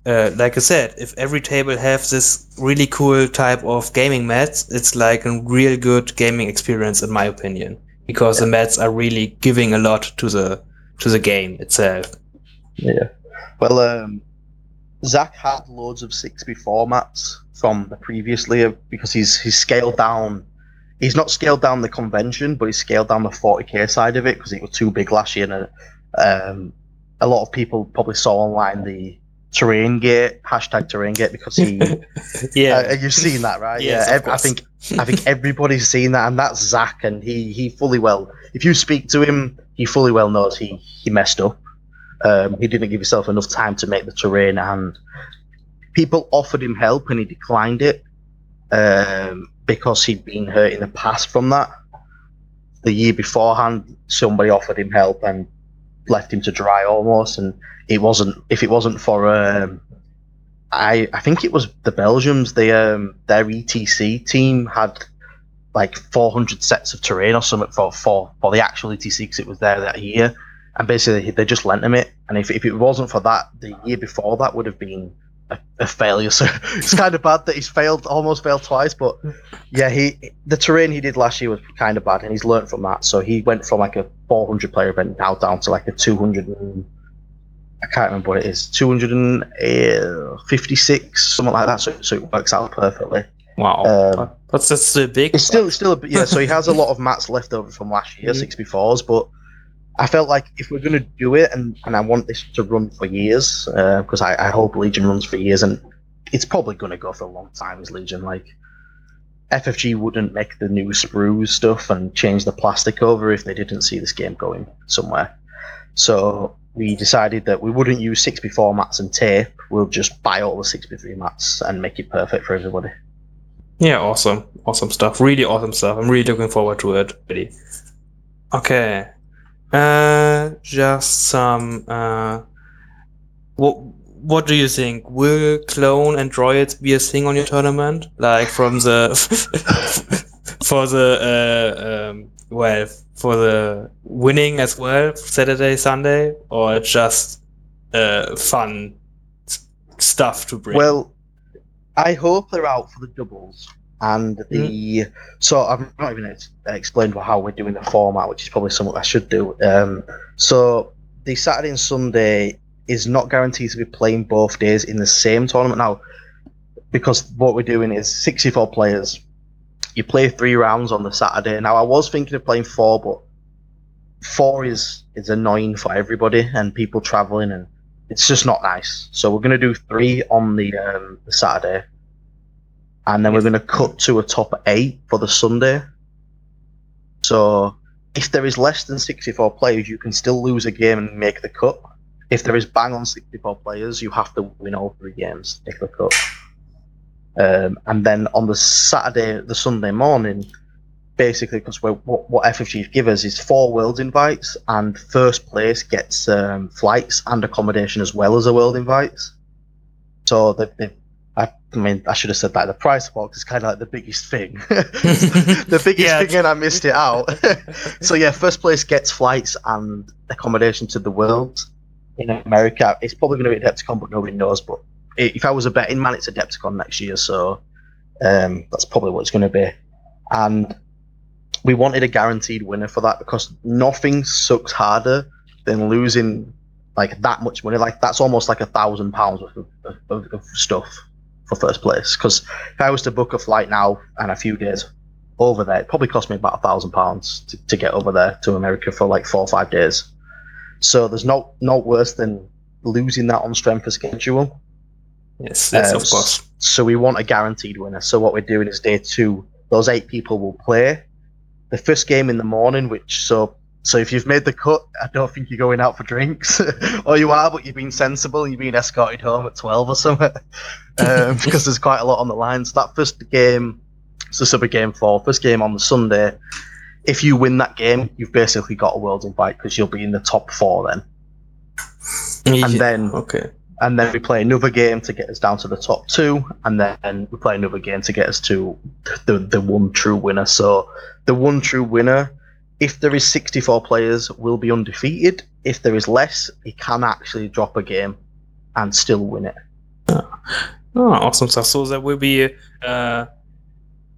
uh, like I said, if every table has this really cool type of gaming mats, it's like a real good gaming experience, in my opinion, because the mats are really giving a lot to the to the game itself. Yeah. Well, um, Zach had loads of six before mats from the previous layer because he's he's scaled down. He's not scaled down the convention, but he's scaled down the 40k side of it because it was too big last year. And um, a lot of people probably saw online the terrain gate hashtag terrain gate because he. Yeah, uh, you've seen that, right? Yes, yeah. of ev- I think I think everybody's seen that, and that's Zach, and he he fully well. If you speak to him, he fully well knows he he messed up. Um, he didn't give himself enough time to make the terrain, and people offered him help, and he declined it um, because he'd been hurt in the past from that. The year beforehand, somebody offered him help and left him to dry almost, and it wasn't. If it wasn't for um, I I think it was the Belgians. They um their ETC team had like 400 sets of terrain or something for for, for the actual ETC because it was there that year, and basically they just lent him it. And if if it wasn't for that, the year before that would have been a, a failure. So it's kind of bad that he's failed, almost failed twice. But yeah, he the terrain he did last year was kind of bad, and he's learned from that. So he went from like a 400 player event now down to like a 200. And, I can't remember what it is, 256, something like that. So, so it works out perfectly. wow, Um, but that's still big. It's still, still, a, bit- yeah. So he has a lot of mats left over from last year, Mhm. 64s. But I felt like if we're gonna do it, and, and I want this to run for years, uh, because I, I hope Legion runs for years, and it's probably gonna go for a long time as Legion. Like FFG wouldn't make the new sprues stuff and change the plastic over if they didn't see this game going somewhere. So we decided that we wouldn't use 64 mats and tape. We'll just buy all the 6x3 mats and make it perfect for everybody. Yeah, awesome. Awesome stuff. Really awesome stuff. I'm really looking forward to it. Really. Okay. Uh just some uh what what do you think? Will clone and droids be a thing on your tournament? Like from the for the uh um well for the winning as well, Saturday, Sunday, or just uh fun stuff to bring? Well, I hope they're out for the doubles and the. So I've not even ex- explained how we're doing the format, which is probably something I should do. Um, so the Saturday and Sunday is not guaranteed to be playing both days in the same tournament now, because what we're doing is 64 players. You play three rounds on the Saturday. Now I was thinking of playing four, but four is is annoying for everybody and people traveling and it's just not nice. So we're going to do three on the, um, the Saturday, and then we're going to cut to a top eight for the Sunday. So if there is less than 64 players, you can still lose a game and make the cut. If there is bang on 64 players, you have to win all three games to make the cut. Um, and then on the Saturday, the Sunday morning, basically, because what, what FFG give us is four world invites, and first place gets um, flights and accommodation as well as a world invites. So they, they, I, I mean, I should have said that. The price box is kind of like the biggest thing, the biggest Yeah. thing, and I missed it out. so yeah, first place gets flights and accommodation to the world in America. It's probably going to be Adepticon, but nobody knows. But if I was a betting man, it's Adepticon next year, so um, that's probably what it's going to be. And we wanted a guaranteed winner for that because nothing sucks harder than losing like that much money. Like that's almost like a thousand pounds worth of, of, of stuff for first place. Because if I was to book a flight now and a few days over there, it probably cost me about a thousand pounds to to get over there to America for like four or five days. So there's no no worse than losing that on strength of schedule. Yes, yes, Um, of course. So we want a guaranteed winner. So what we're doing is day two. Those eight people will play the first game in the morning. Which so so if you've made the cut, I don't think you're going out for drinks, or you are, but you've been sensible. and You've been escorted home at twelve or something, um, because there's quite a lot on the line. So that first game, so super game four, first game on the Sunday. If you win that game, you've basically got a world invite because you'll be in the top four then. And then okay. and then we play another game to get us down to the top two, and then we play another game to get us to the the one true winner. So the one true winner, if there is 64 players, will be undefeated. If there is less, he can actually drop a game and still win it. Oh, awesome stuff. So there will be, uh,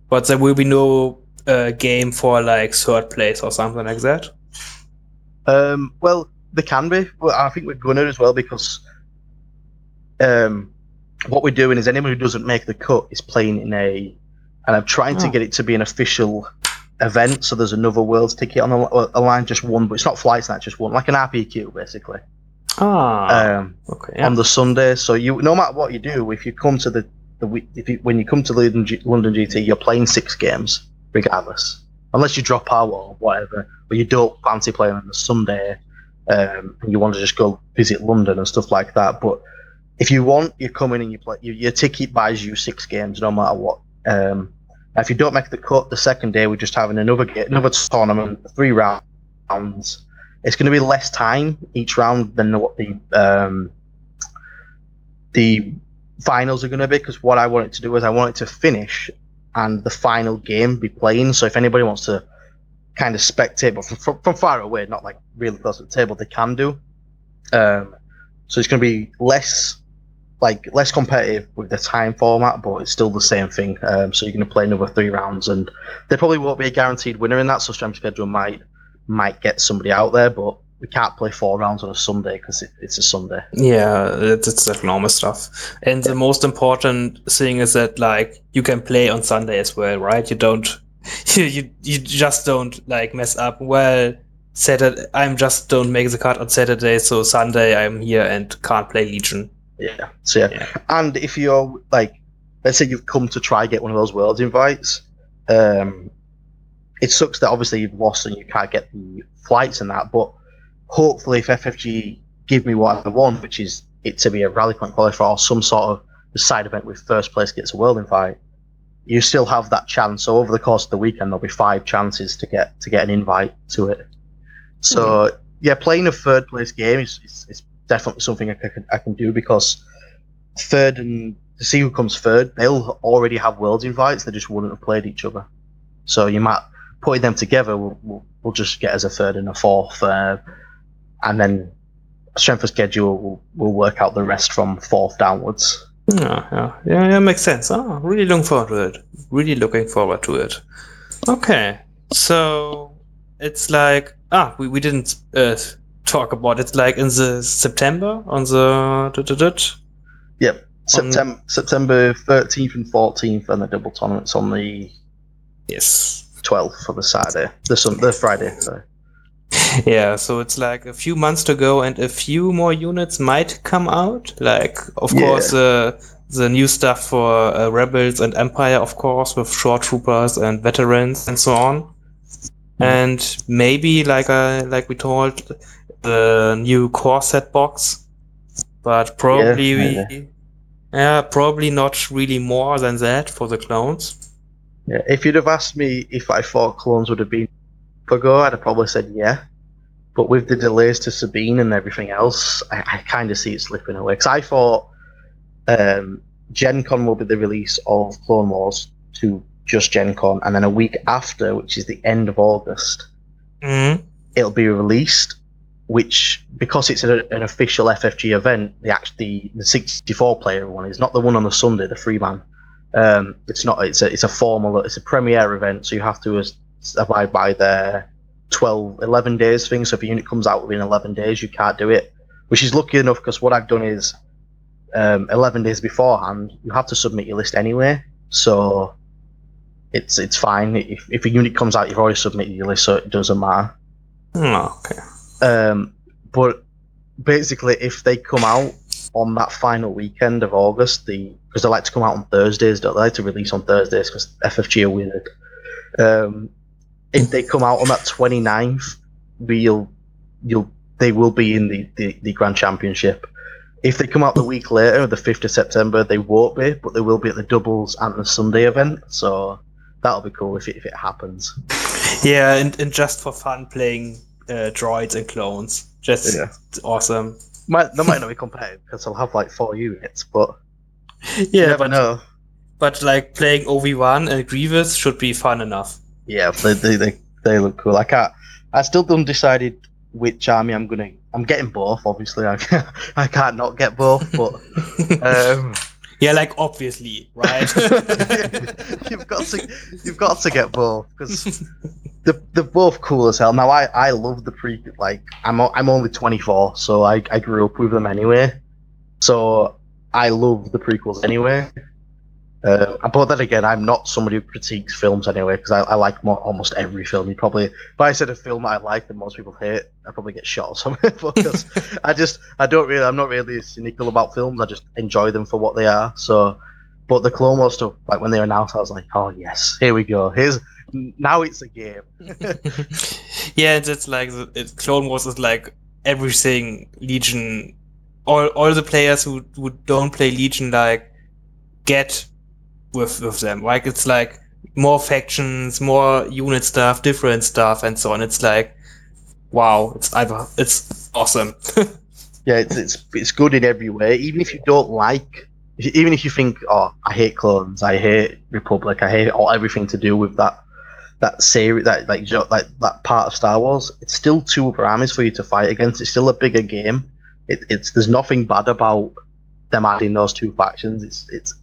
but there will be no uh, game for like third place or something like that. Um, well, there can be. Well, I think we're gonna as well because um, what we're doing is anyone who doesn't make the cut is playing in a, and I'm trying to Oh. get it to be an official event. So there's another world's ticket on the a line, just one, but it's not flights, not just one, like an RPQ basically. Ah, Um, okay. Yeah. on the Sunday. So you, no matter what you do, if you come to the the week, if you, when you come to London, G, London GT, you're playing six games regardless, unless you drop out or whatever. But you don't fancy playing on the Sunday, um, and you want to just go visit London and stuff like that. But if you want, you come in and you play. You, your ticket buys you six games, no matter what. Um, if you don't make the cut, the second day we're just having another another tournament, three rounds. It's going to be less time each round than what the um, the finals are going to be because what I want it to do is I want it to finish and the final game be playing. So if anybody wants to kind of spectate, but from, from, from far away, not like really close to the table, they can do. Um, so it's going to be less like less competitive with the time format, but it's still the same thing. Um, so you're going to play another three rounds, and there probably won't be a guaranteed winner in that. So strength schedule might might get somebody out there, but we can't play four rounds on a Sunday because it, it's a Sunday. Yeah, it's, it's that normal stuff. And the most important thing is that like you can play on Sunday as well, right? You don't, you you, you just don't like mess up. Well, Saturday I'm just don't make the cut on Saturday, so Sunday I'm here and can't play Legion. Yeah. So yeah. Yeah. And if you're like, let's say you've come to try get one of those world invites, um, it sucks that obviously you've lost and you can't get the flights and that. But hopefully, if FFG give me what I want, which is it to be a rally point qualifier or some sort of side event with first place gets a world invite, you still have that chance. So over the course of the weekend, there'll be five chances to get to get an invite to it. So yeah, playing a third place game is, is, is definitely something I can, I can do because third and to see who comes third, they'll already have world invites. They just wouldn't have played each other. So you might putting them together will will will just get us a third and a fourth, uh, and then strength of schedule will will work out the rest from fourth downwards. Yeah, yeah, yeah, yeah, makes sense. Oh, really looking forward to it. Really looking forward to it. Okay, so it's like ah, we, we didn't uh, talk about it. It's like in the September on the dut. Yep. On- September September thirteenth and fourteenth, and the double tournaments on the yes. twelfth for the Saturday, the sun, the Friday. Sorry. Yeah, so it's like a few months to go, and a few more units might come out. Like, of Yeah. course, uh, the new stuff for uh, Rebels and Empire, of course, with Shoretroopers and veterans and so on. And maybe, like I like we told, the new core set box, but probably Yeah, we, yeah, probably not really more than that for the clones. Yeah. If you'd have asked me if I thought clones would have been ago, I'd have probably said yeah. But with the delays to Sabine and everything else, I, I kind of see it slipping away. Because I thought um, Gen Con will be the release of Clone Wars to just Gen Con, and then a week after, which is the end of August, Mm-hmm. it'll be released. Which, because it's a, an official FFG event, the act the, the 64 player one is not the one on the Sunday, the free man. Um, it's not. It's a it's a formal. It's a premiere event, so you have to abide by their 12, 11 days thing. So if a unit comes out within 11 days, you can't do it. Which is lucky enough because what I've done is um, 11 days beforehand, you have to submit your list anyway. So it's it's fine. If, if a unit comes out, you've already submitted your list, so it doesn't matter. Oh, okay. Um, but basically, if they come out on that final weekend of August, the because they like to come out on Thursdays, they? like to release on Thursdays because FFG are weird. Um, if they come out on that 29th, we'll you'll they will be in the, the, the Grand Championship. If they come out the week later, the 5th of September, they won't be, but they will be at the doubles and the Sunday event. So that'll be cool if it, if it happens. Yeah, and, and just for fun, playing uh, droids and clones. Just Yeah. awesome. Might, they might not be competitive because I'll have like four units, but you Yeah, never but, know. but like playing Obi-Wan and Grievous should be fun enough. Yeah, they, they, they, they look cool. I can't. I still don't decided which army I'm gonna. I'm getting both. Obviously, I can't, I can't not get both. But um, yeah, like obviously, right? you've got to you've got to get both because they're, they're both cool as hell. Now I I love the pre like I'm I'm only 24, so I I grew up with them anyway. So I love the prequels anyway. Uh, but then again, I'm not somebody who critiques films anyway because I, I like mo- almost every film. You probably, if I said a film I like that most people hate, I'd probably get shot or something. because I just, I don't really, I'm not really cynical about films. I just enjoy them for what they are. So, but the Clone Wars stuff, like when they were announced, I was like, oh yes, here we go. Here's now it's a game. yeah, it's like the, it, Clone Wars is like everything Legion. All all the players who who don't play Legion like get with with them. Like it's like more factions, more unit stuff, different stuff, and so on. It's like wow, it's either it's awesome. Yeah, it's, it's it's good in every way. Even if you don't like, even if you think, oh, I hate clones, I hate Republic, I hate all everything to do with that that series, that like like that part of Star Wars, it's still two other armies for you to fight against. It's still a bigger game. It, it's there's nothing bad about them adding those two factions. It's it's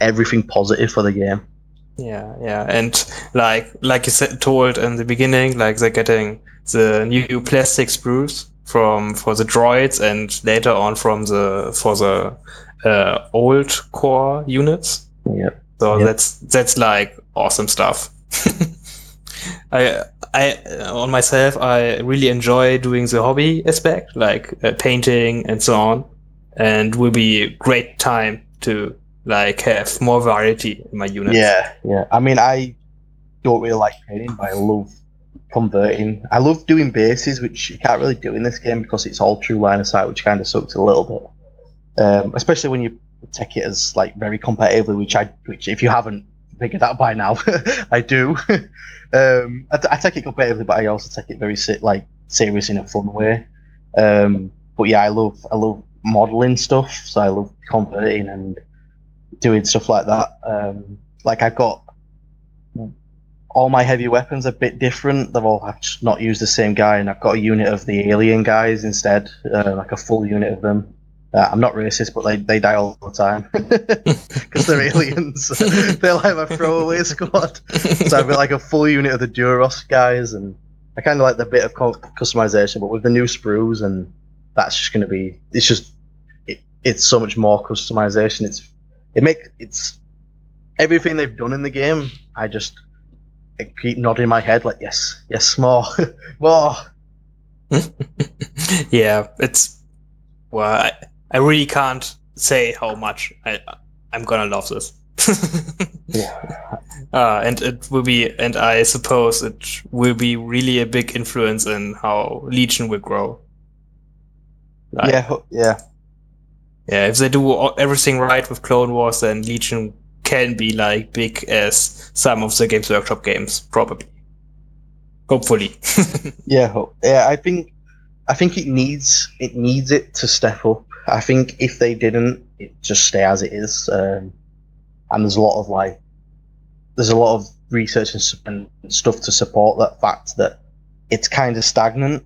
everything positive for the game. Yeah, yeah, and like like you said, told in the beginning, like they're getting the new plastic sprues from for the droids, and later on from the for the uh, old core units. Yeah. So Yeah. that's that's like awesome stuff. I I uh, on myself, I really enjoy doing the hobby aspect, like uh, painting and so on, and will be a great time to like have more variety in my units. Yeah, yeah. I mean, I don't really like painting, but I love converting. I love doing bases, which you can't really do in this game because it's all true line of sight, which kind of sucks a little bit. Um, especially when you take it as like very competitively, which I, which if you haven't figured that by now, I do. um, I, I take it competitively, but I also take it very like serious in a fun way. Um, but yeah, I love I love modeling stuff, so I love converting and doing stuff like that. Um, like I've got all my heavy weapons a bit different. They've all I've just not used the same guy, and I've got a unit of the alien guys instead, uh, like a full unit of them. Uh, I'm not racist, but they, they die all the time because they're aliens. they're like my throwaway squad. So I've got like a full unit of the Duros guys, and I kind of like the bit of cu- customization. But with the new sprues, and that's just going to be it's just it, it's so much more customization. It's it make it's everything they've done in the game. I just I keep nodding my head like yes, yes, more, more. yeah, it's well, I, I really can't say how much I I'm gonna love this. Yeah. uh, and it will be, and I suppose it will be really a big influence in how Legion will grow. Like, yeah, yeah, yeah. If they do everything right with Clone Wars, then Legion can be like big as some of the Games Workshop games, probably. Hopefully. yeah, yeah. I think I think it needs it needs it to step up. I think if they didn't, it just stay as it is. Um, and there's a lot of like there's a lot of research and, and stuff to support that fact that it's kind of stagnant.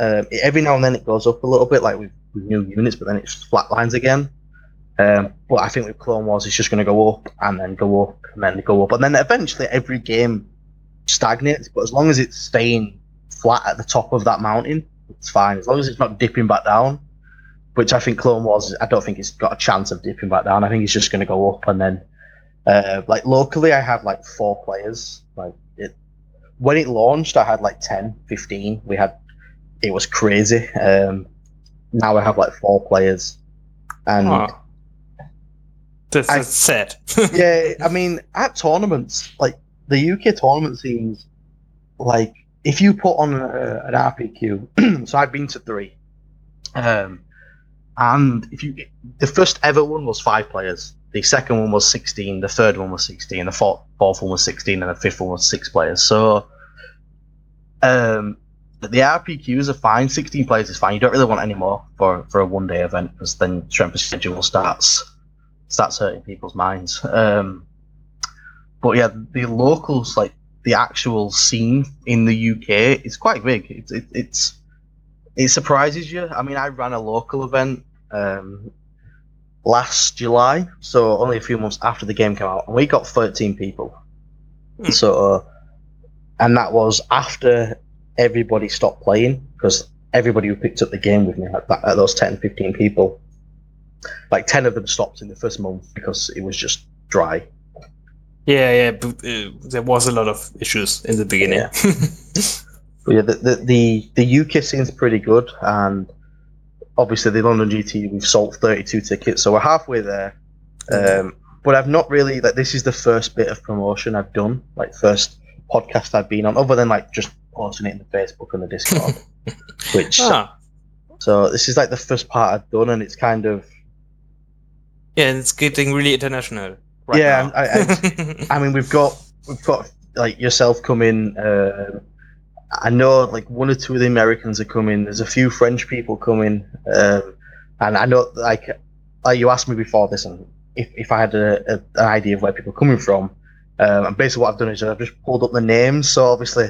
Um, every now and then it goes up a little bit, like with, new units, but then it flatlines again. Um, but I think with Clone Wars, it's just going to go up and then go up and then go up, and then eventually every game stagnates, but as long as it's staying flat at the top of that mountain, it's fine. As long as it's not dipping back down, which I think Clone Wars, I don't think it's got a chance of dipping back down. I think it's just going to go up and then, uh, like locally, I have like four players. Like it, when it launched, I had like 10, 15. We had, it was crazy. Um, now I have like four players, and Oh. That's, I- that's sad. yeah, I mean, at tournaments, like the UK tournament scenes, like if you put on a, an RPQ, so I've been to three, um, and if you, the first ever one was five players, the second one was sixteen, the third one was sixteen, the fourth, fourth one was sixteen, and the fifth one was six players. So, um, the RPQs are fine. Sixteen players is fine. You don't really want any more for for a one day event because then strength of schedule starts starts hurting people's minds. Um, but yeah, the locals, like the actual scene in the UK, is quite big. It's it, it's it surprises you. I mean, I ran a local event um, last July, so only a few months after the game came out, and we got 13 people. Hmm. So, uh, and that was after everybody stopped playing because everybody who picked up the game with me, like that, at those 10, 15 people, like 10 of them stopped in the first month because it was just dry. yeah, yeah. But, uh, there was a lot of issues in the beginning. But yeah, the, the, the, the UK scene's pretty good, and obviously the London GT, we've sold 32 tickets, so we're halfway there. Um, but I've not really, like, this is the first bit of promotion I've done, like, first podcast I've been on, other than, like, just posting it in the Facebook and the Discord. which, ah, so this is, like, the first part I've done, and it's kind of, yeah, and it's getting really international. Right Yeah, now. I- I mean, we've got, we've got, like, yourself coming, uh, I know like one or two of the Americans are coming. There's a few French people coming, um, and I know like like you asked me before this, and if, if I had a, a, an idea of where people are coming from, um, and basically what I've done is I've just pulled up the names. So obviously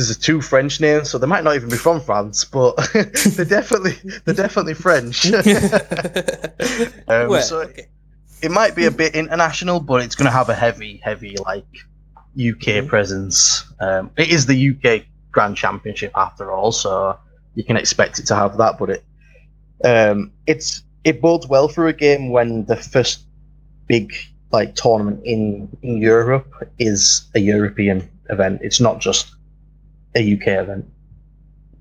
there's a two French names, so they might not even be from France, but they're definitely they're definitely French. Um, well, so- okay. it might be a bit international, but it's going to have a heavy, heavy like UK Mhm. presence. Um, it is the UK Grand Championship after all, so you can expect it to have that. But it um, it's it bodes well for a game when the first big like tournament in in Europe is a European event. It's not just a UK event.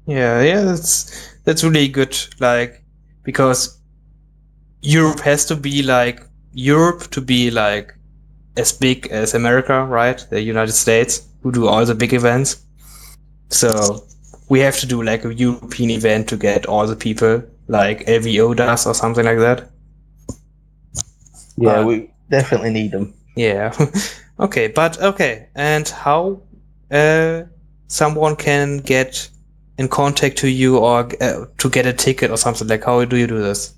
Yeah, yeah, that's that's really good. Like because Europe has to be like Europe to be like as big as America, right? The United States who do all the big events. So we have to do like a European event to get all the people like LVO does or something like that. Yeah, Uh, we definitely need them. Yeah. okay, but okay. And how uh, someone can get in contact to you or uh, to get a ticket or something like how do you do this?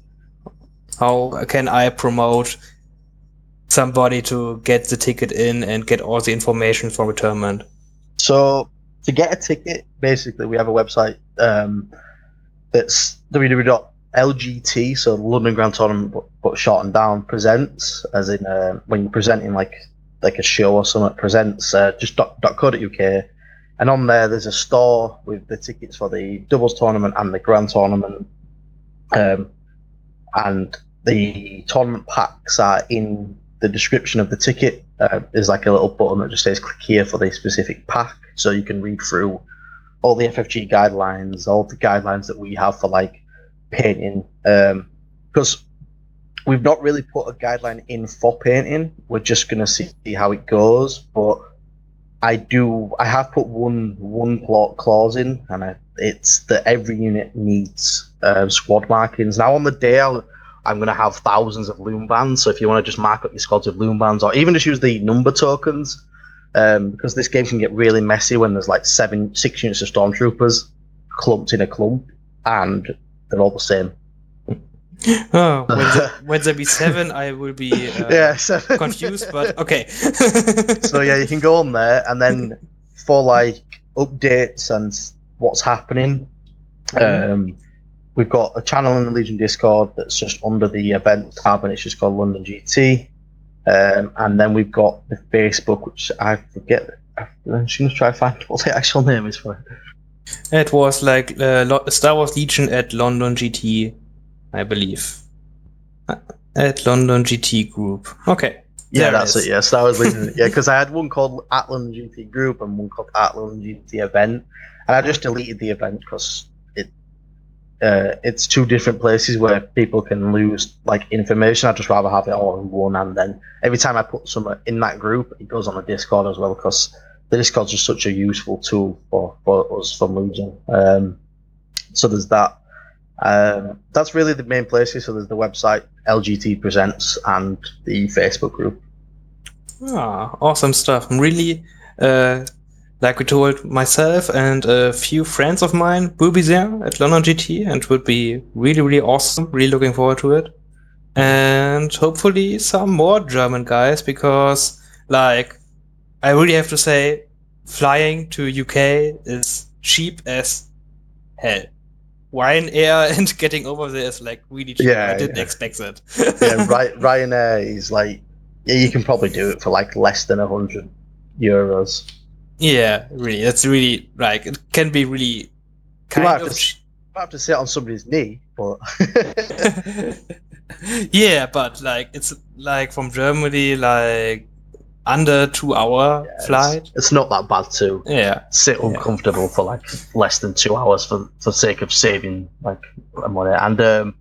How can I promote somebody to get the ticket in and get all the information from a tournament? So to get a ticket, basically, we have a website um, that's www.lgt, so London Grand Tournament, but, but shortened down, presents, as in uh, when you're presenting like like a show or something, presents uh, just dot, dot .co.uk. And on there, there's a store with the tickets for the doubles tournament and the grand tournament. Um, and the tournament packs are in the description of the ticket. Uh, there's like a little button that just says click here for the specific pack, so you can read through all the FFG guidelines, all the guidelines that we have for like painting. Because we've not really put a guideline in for painting. We're just gonna see how it goes. But I do. I have put one one plot clause in, and I, it's that every unit needs um, squad markings. Now on the day, I'll, I'm going to have thousands of loom bands. So if you want to just mark up your squads with loom bands, or even just use the number tokens, um, because this game can get really messy when there's like seven, six units of stormtroopers clumped in a clump, and they're all the same. Oh, when, the, when there be seven, I will be uh, yeah, so confused, but okay. so yeah, you can go on there, and then for like updates and what's happening, um, we've got a channel in the Legion Discord that's just under the event tab, and it's just called London GT. Um, and then we've got the Facebook, which I forget I'm just gonna try to find what the actual name is for it. It was like uh, Star Wars Legion at London GT, I believe. Uh, At London GT Group. Okay. Yeah, There that's is. it. Yeah, Star Wars Legion. yeah, because I had one called Atlan GT Group and one called Atlan GT Event, and I just deleted the event because it uh, it's two different places where people can lose like information. I'd just rather have it all in one, and then every time I put some in that group, it goes on the Discord as well because the Discord's just such a useful tool for, for us for Legion. Um, so there's that. Um, that's really the main places. So there's the website LGT Presents and the Facebook group. Ah, awesome stuff. I'm really, uh, like we told myself and a few friends of mine will be there at London GT and would be really, really awesome. Really looking forward to it. And hopefully some more German guys because, like, I really have to say, flying to UK is cheap as hell. Ryanair and getting over there is like really cheap. Yeah, I didn't yeah. expect that. yeah, Ry- Ryanair is like, yeah, you can probably do it for like less than a hundred euros. Yeah, really. That's really like it can be really You kind might have, of to, ch- might have to sit on somebody's knee, but Yeah, but like it's like from Germany like under 2 hour Yeah, flight. it's not that bad to Yeah. sit Yeah. uncomfortable for like less than two hours for for sake of saving like money. And um,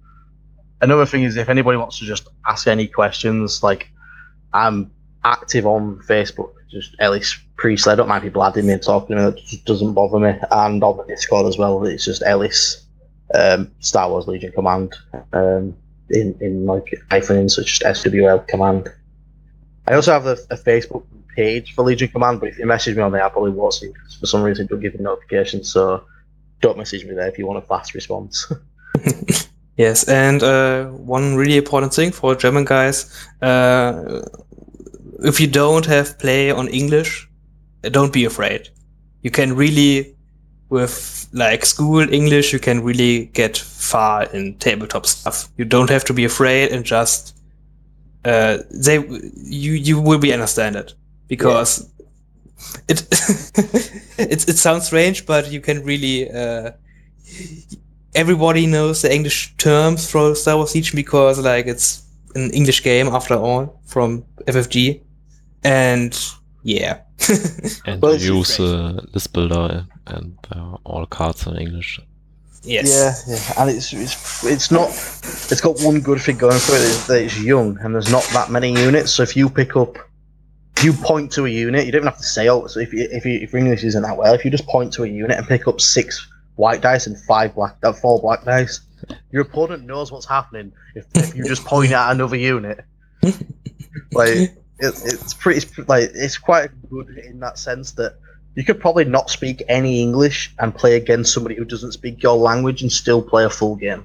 another thing is, if anybody wants to just ask any questions, like I'm active on Facebook, just Ellis Priestley. I don't mind people adding me and talking to me. It just doesn't bother me. And on the Discord as well, it's just Ellis um, Star Wars Legion Command um, in in like hyphen, so it's just SWL Command. I also have a, a Facebook page for Legion Command, but if you message me on there, I probably won't see for some reason it don't give me notifications. So don't message me there if you want a fast response. Yes, and uh, one really important thing for German guys, uh, if you don't have play on English, uh, don't be afraid. You can really, with like school English, you can really get far in tabletop stuff. You don't have to be afraid and just uh, they you you will be understand it because it it it sounds strange, but you can really. Uh, everybody knows the English terms for Star Wars Legion because like it's an English game after all from FFG, and yeah, And Well, you use uh, list builder and uh, all cards in English. Yes, Yeah, yeah, and it's it's it's not. It's got one good thing going for it is that it's young and there's not that many units. So if you pick up, if you point to a unit, you don't even have to say oh. So if you, if you, if your English isn't that well, if you just point to a unit and pick up six white dice and five black, uh, four black dice, your opponent knows what's happening. If, if you just point at another unit, like it, it's pretty like it's quite good in that sense that you could probably not speak any English and play against somebody who doesn't speak your language and still play a full game.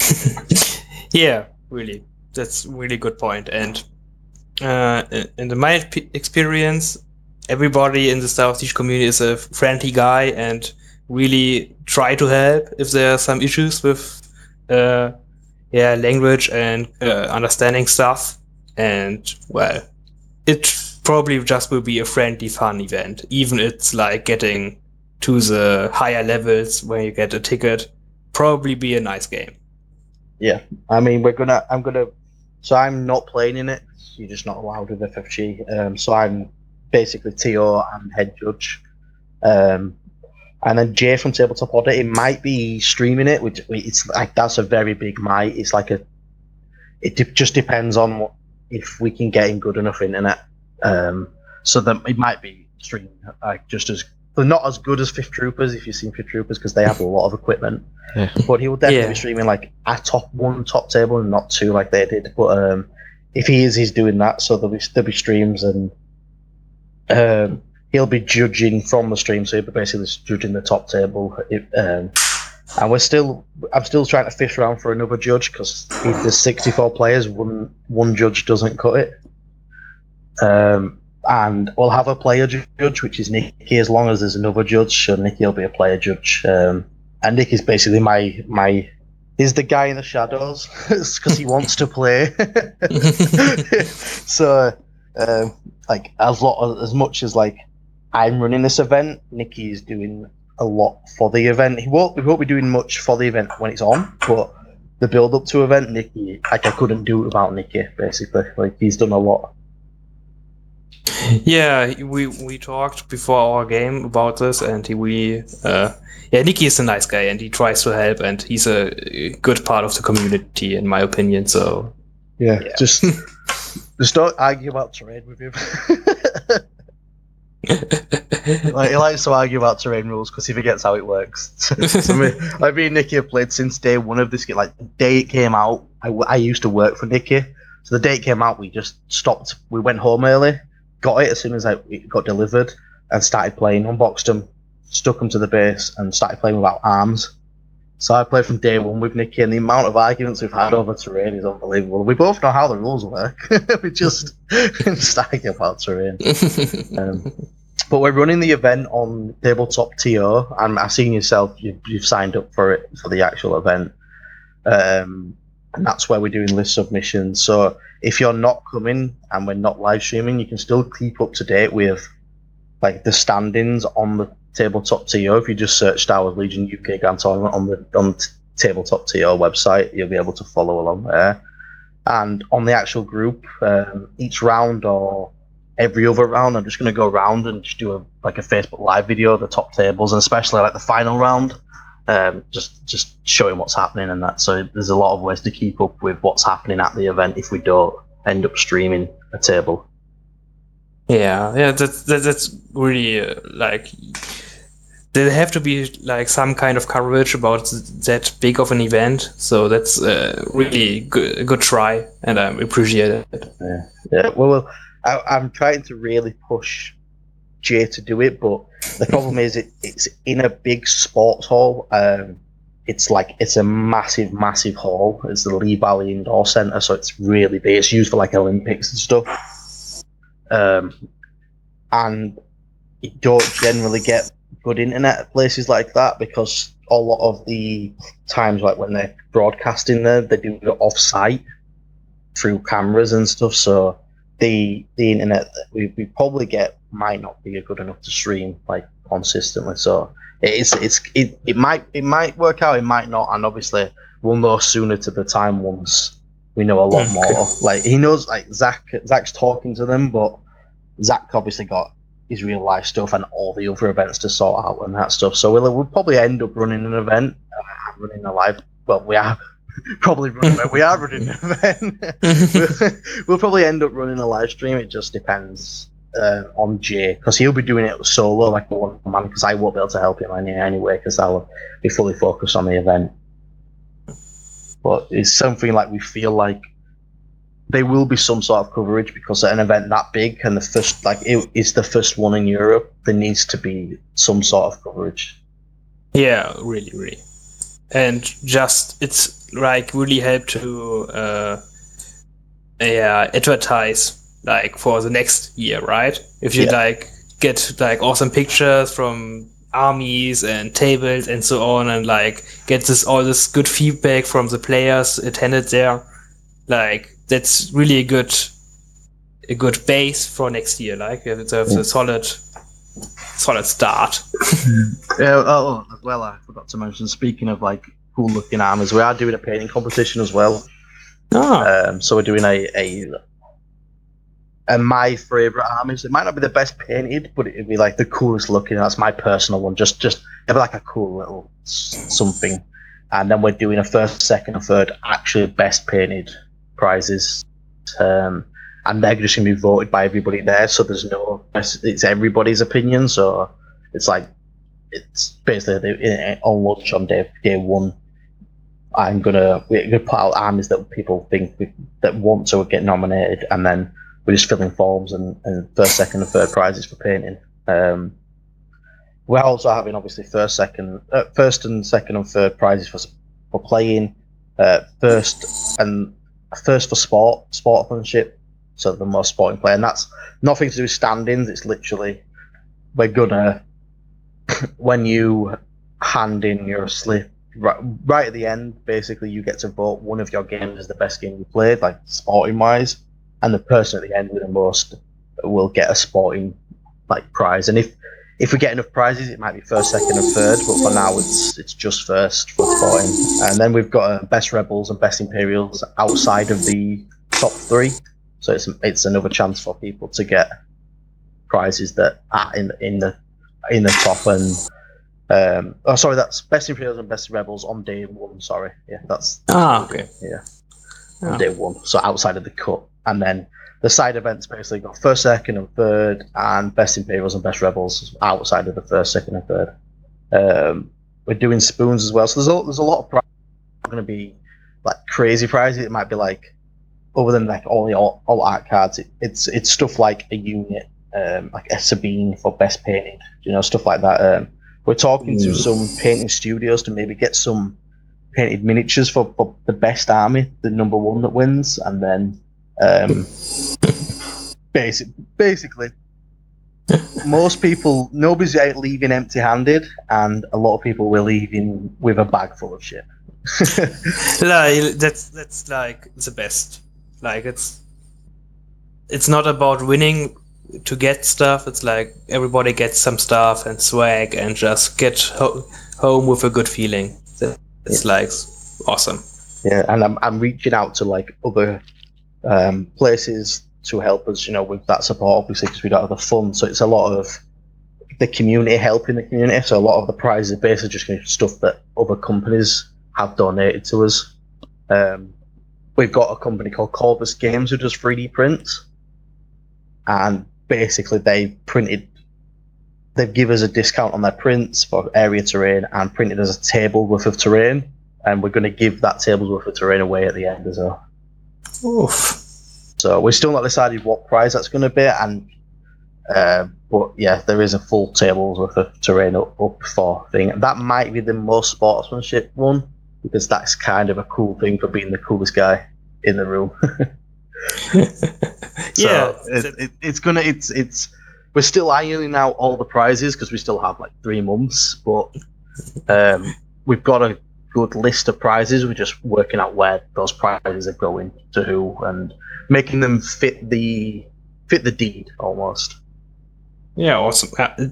yeah, really, that's really good point. And uh, in, my experience, everybody in the Star Siege community is a friendly guy and really try to help if there are some issues with uh, yeah language and uh, understanding stuff. And well, it probably just will be a friendly, fun event. Even it's like getting to the higher levels when you get a ticket. Probably be a nice game. Yeah. I mean, we're gonna. I'm gonna. So I'm not playing in it. You're just not allowed with FFG. Um, so I'm basically TO and head judge. Um, and then Jay from Tabletop order it might be streaming it, which it's like that's a very big might. It's like a. It de- just depends on what if we can get in good enough internet. Um, so that it might be streaming like just as. They're not as good as Fifth Troopers if you've seen Fifth Troopers because they have a lot of equipment Yeah. but he will definitely Yeah. be streaming like a top one top table and not two like they did. But um, if he is, he's doing that. So there'll be there'll be streams and um, he'll be judging from the stream. So he'll be basically just judging the top table. If, um, and we're still, I'm still trying to fish around for another judge because if there's 64 players, one one judge doesn't cut it. Um, and we'll have a player judge, which is Nicky, as long as there's another judge. So Nicky will be a player judge. Um, and Nick is basically my my he's the guy in the shadows because he wants to play. so um, like as lot as much as like I'm running this event. Nicky is doing a lot for the event. He won't, he won't be doing much for the event when it's on, but the build up to event, Nicky, like I couldn't do it without Nicky. Basically, like he's done a lot. Yeah, we we talked before our game about this, and he, we uh, yeah, Nicky is a nice guy, and he tries to help, and he's a good part of the community, in my opinion. So Yeah, Yeah. just just don't argue about terrain with him. like, he likes to argue about terrain rules because he forgets how it works. so me, like me and Nicky have played since day one of this game. Like the day it came out, I, I used to work for Nicky. So the day it came out, we just stopped. We went home early, got it as soon as I, it got delivered, and started playing. Unboxed them, stuck them to the base, and started playing without arms. So I played from day one with Nicky, and the amount of arguments we've had over terrain is unbelievable. We both know how the rules work. we just started about terrain. Um, but we're running the event on Tabletop TO, and I've seen yourself. You've, you've signed up for it for the actual event, um, and that's where we're doing list submissions. So if you're not coming and we're not live streaming, you can still keep up to date with like the standings on the Tabletop TO. If you just search Star Wars Legion UK Grand Tournament on the on t- Tabletop TO website, you'll be able to follow along there. And on the actual group, um, each round or every other round, I'm just going to go around and just do a like a Facebook Live video of the top tables, and especially like the final round, um, just just showing what's happening and that. So there's a lot of ways to keep up with what's happening at the event if we don't end up streaming a table. Yeah, yeah, that's that, that's really uh, like there have to be like some kind of coverage about th- that big of an event. So that's uh, really good, a good try, and I appreciate it. Yeah, well, I, I'm trying to really push Jay to do it, but the problem is it, it's in a big sports hall. Um, it's like it's a massive, massive hall. It's the Lee Valley Indoor Centre, so it's really big. It's used for like Olympics and stuff. Um, and you don't generally get good internet at places like that because a lot of the times, like when they're broadcasting there, they do it off site through cameras and stuff. So the the internet that we, we probably get might not be good enough to stream like consistently. So it's it's it, it might it might work out, it might not, and obviously we'll know sooner to the time once we know a lot more. Like he knows like Zach Zach's talking to them, but Zach obviously got his real life stuff and all the other events to sort out and that stuff. So we'll, we'll probably end up running an event, uh, running a live. Well, we are probably running. we are running an event. we'll, we'll probably end up running a live stream. It just depends uh, on Jay because he'll be doing it solo, like one man. Because I won't be able to help him anyway because I'll be fully focused on the event. But it's something like we feel like there will be some sort of coverage because at an event that big and the first like it is the first one in Europe, there needs to be some sort of coverage. Yeah, really, really, and just it's like really help to uh, yeah advertise like for the next year, right? If you Yeah. like get like awesome pictures from armies and tables and so on, and like get this all this good feedback from the players attended there, like that's really a good a good base for next year. Like it's a, Yeah. a solid solid start. Yeah. Oh, as well, I forgot to mention. Speaking of like cool looking armors, we are doing a painting competition as well. Ah, Um, so we're doing a a, a my favorite armies. It might not be the best painted, but it'd be like the coolest looking. That's my personal one. Just just have like a cool little something. And then we're doing a first, second, and third actually best painted prizes. Um, and they're just gonna be voted by everybody there. So there's no it's everybody's opinion. So it's like it's basically the- on lunch on day day one. I'm gonna we're gonna put out armies that people think we, that want to get nominated, and then we're just filling forms and, and first, second, and third prizes for painting. Um, we're also having obviously first, second, uh, first and second and third prizes for for playing, uh, first and first for sport sportsmanship, so the most sporting player, and that's nothing to do with standings. It's literally we're gonna when you hand in your slip right, right at the end, basically you get to vote one of your games as the best game you played, like sporting wise, and the person at the end with the most will get a sporting like prize. And if if we get enough prizes, it might be first, second, and third. But for now, it's it's just first for sporting. And then we've got uh, best rebels and best imperials outside of the top three. So it's it's another chance for people to get prizes that are in in the in the top and um oh sorry that's best imperials and best rebels on day one sorry. Yeah that's Ah, okay. yeah. Ah. on day one so outside of the cut. And then the side events basically got first second and third and best imperials and best rebels outside of the first second and third. Um we're doing spoons as well so there's a, there's a lot of prizes going to be like crazy prizes. It might be like other than like all the all, all art cards it, it's it's stuff like a unit um like a sabine for best painting, you know stuff like that um we're talking to some painting studios to maybe get some painted miniatures for, for the best army, the number one that wins, and then um, basic, basically, most people, nobody's out leaving empty-handed, and a lot of people were leaving with a bag full of shit. like that's that's like the best like it's it's not about winning to get stuff it's like everybody gets some stuff and swag and just get ho- home with a good feeling it's like awesome Yeah, and I'm I'm reaching out to like other um, places to help us, you know, with that support, obviously, because we don't have the funds. So it's a lot of the community helping the community. So a lot of the prizes are basically just going to be stuff that other companies have donated to us. Um, we've got a company called Corvus Games who does 3D prints, and basically they printed. They give us a discount on their prints for area terrain and printed as a table worth of terrain and we're going to give that table's worth of terrain away at the end as well. Oof. So we're still not decided what prize that's going to be, and uh, but yeah, there is a full table's worth of terrain up, up for thing. That might be the most sportsmanship one because that's kind of a cool thing for being the coolest guy in the room. yeah So it, it, it's gonna it's it's we're still ironing out all the prizes because we still have like three months, but um, we've got a good list of prizes. We're just working out where those prizes are going to who and making them fit the fit the deed almost. yeah awesome Uh,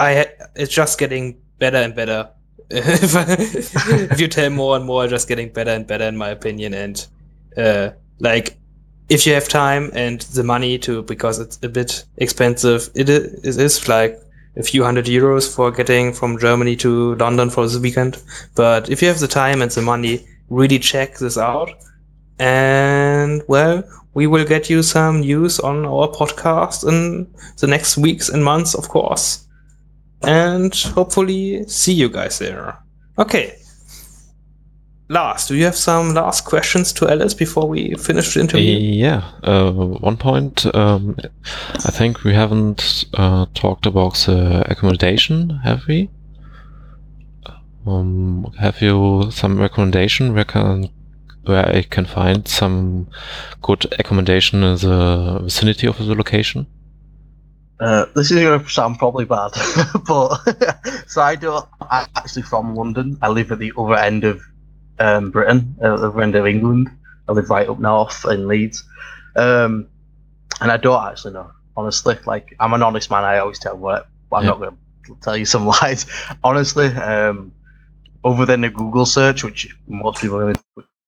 i it's just getting better and better if, if you tell more and more just getting better and better in my opinion and uh like if you have time and the money to because it's a bit expensive it is, it is like a few hundred euros for getting from germany to london for the weekend. But if you have the time and the money really check this out. And well we will get you some news on our podcast in the next weeks and months of course. And hopefully see you guys there. Okay last do you have some last questions to alice before we finish the interview Yeah, uh, one point. Um, I think we haven't uh, talked about the accommodation, have we? Um, have you some recommendation where can where I can find some good accommodation in the vicinity of the location? Uh, this is going to sound probably bad, but so I don't. I'm actually from London. I live at the other end of um, Britain, uh, the other of England. I live right up north in Leeds, um, and I don't actually know. Honestly, like I'm an honest man. I always tell what, but I'm Yeah. not going to tell you some lies. Honestly, um, other than a Google search, which most people are gonna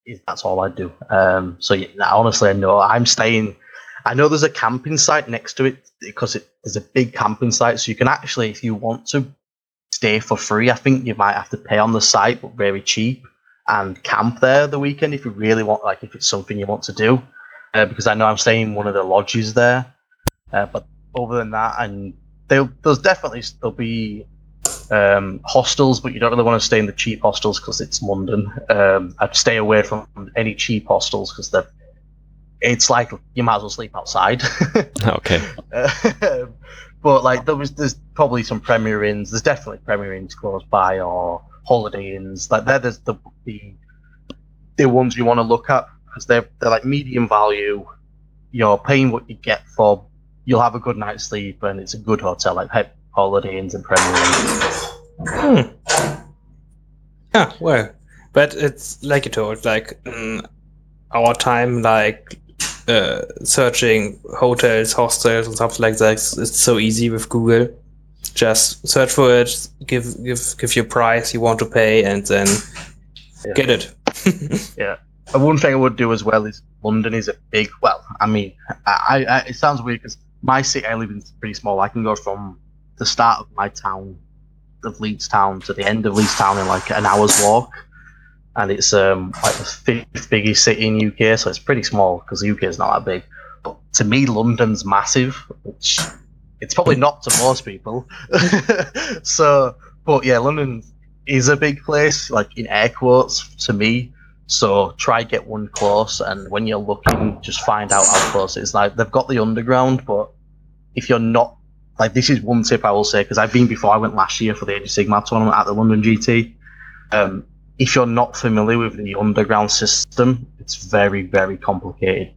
do, that's all I do. Um, so yeah, honestly, I know I'm staying. I know there's a camping site next to it because it, there's a big camping site, so you can actually, if you want to, stay for free. I think you might have to pay on the site, but very cheap, and camp there the weekend if you really want, like if it's something you want to do. Uh, because I know I'm staying in one of the lodges there. Uh, but other than that, and there's definitely there'll be um, hostels, but you don't really want to stay in the cheap hostels because it's London. Um, I'd stay away from any cheap hostels because they're. It's like you might as well sleep outside. okay. Um, but like there was, there's probably some Premier Inns. There's definitely Premier Inns close by or Holiday Inns. Like they're the the the, the ones you want to look at because they're they're like medium value. You're paying what you get for. You'll have a good night's sleep and it's a good hotel like Holiday Inns and Premier Inns. Hmm. Yeah, well, but it's like you told, like mm, our time, like uh, searching hotels, hostels, and stuff like that. It's so easy with Google. Just search for it, give give give your price you want to pay, and then Yeah. get it. And one thing I would do as well is London is a big. Well, I mean, I, I it sounds weird because my city I live in is pretty small. I can go from the start of my town, of Leeds town, to the end of Leeds town in like an hour's walk, and it's um like the fifth biggest city in UK, so it's pretty small because the UK is not that big. But to me, London's massive, which it's probably not to most people. so, but yeah, London is a big place, like in air quotes to me. So try get one close, and when you're looking, just find out how close it is. Like they've got the underground, but if you're not like this is one tip I will say because I've been before. I went last year for the Age of Sigmar tournament at the London GT. Um, if you're not familiar with the underground system, it's very very complicated.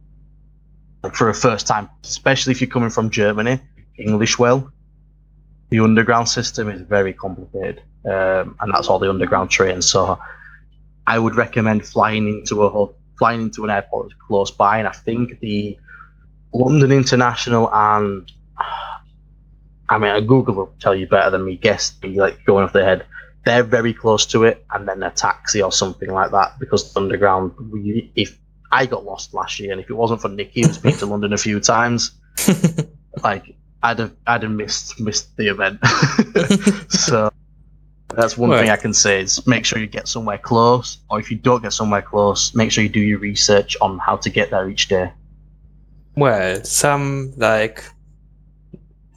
Like for a first time, especially if you're coming from Germany, English well, the underground system is very complicated, um, and that's all the underground trains. So I would recommend flying into a flying into an airport that's close by, and I think the London International and I mean Google will tell you better than me. Guess like going off their head. They're very close to it, and then a taxi or something like that because the underground. We, if I got lost last year, and if it wasn't for Nikki, who's been to London a few times, like I'd have I'd have missed missed the event. so that's one Right. thing I can say is make sure you get somewhere close, or if you don't get somewhere close, make sure you do your research on how to get there each day. Well, some like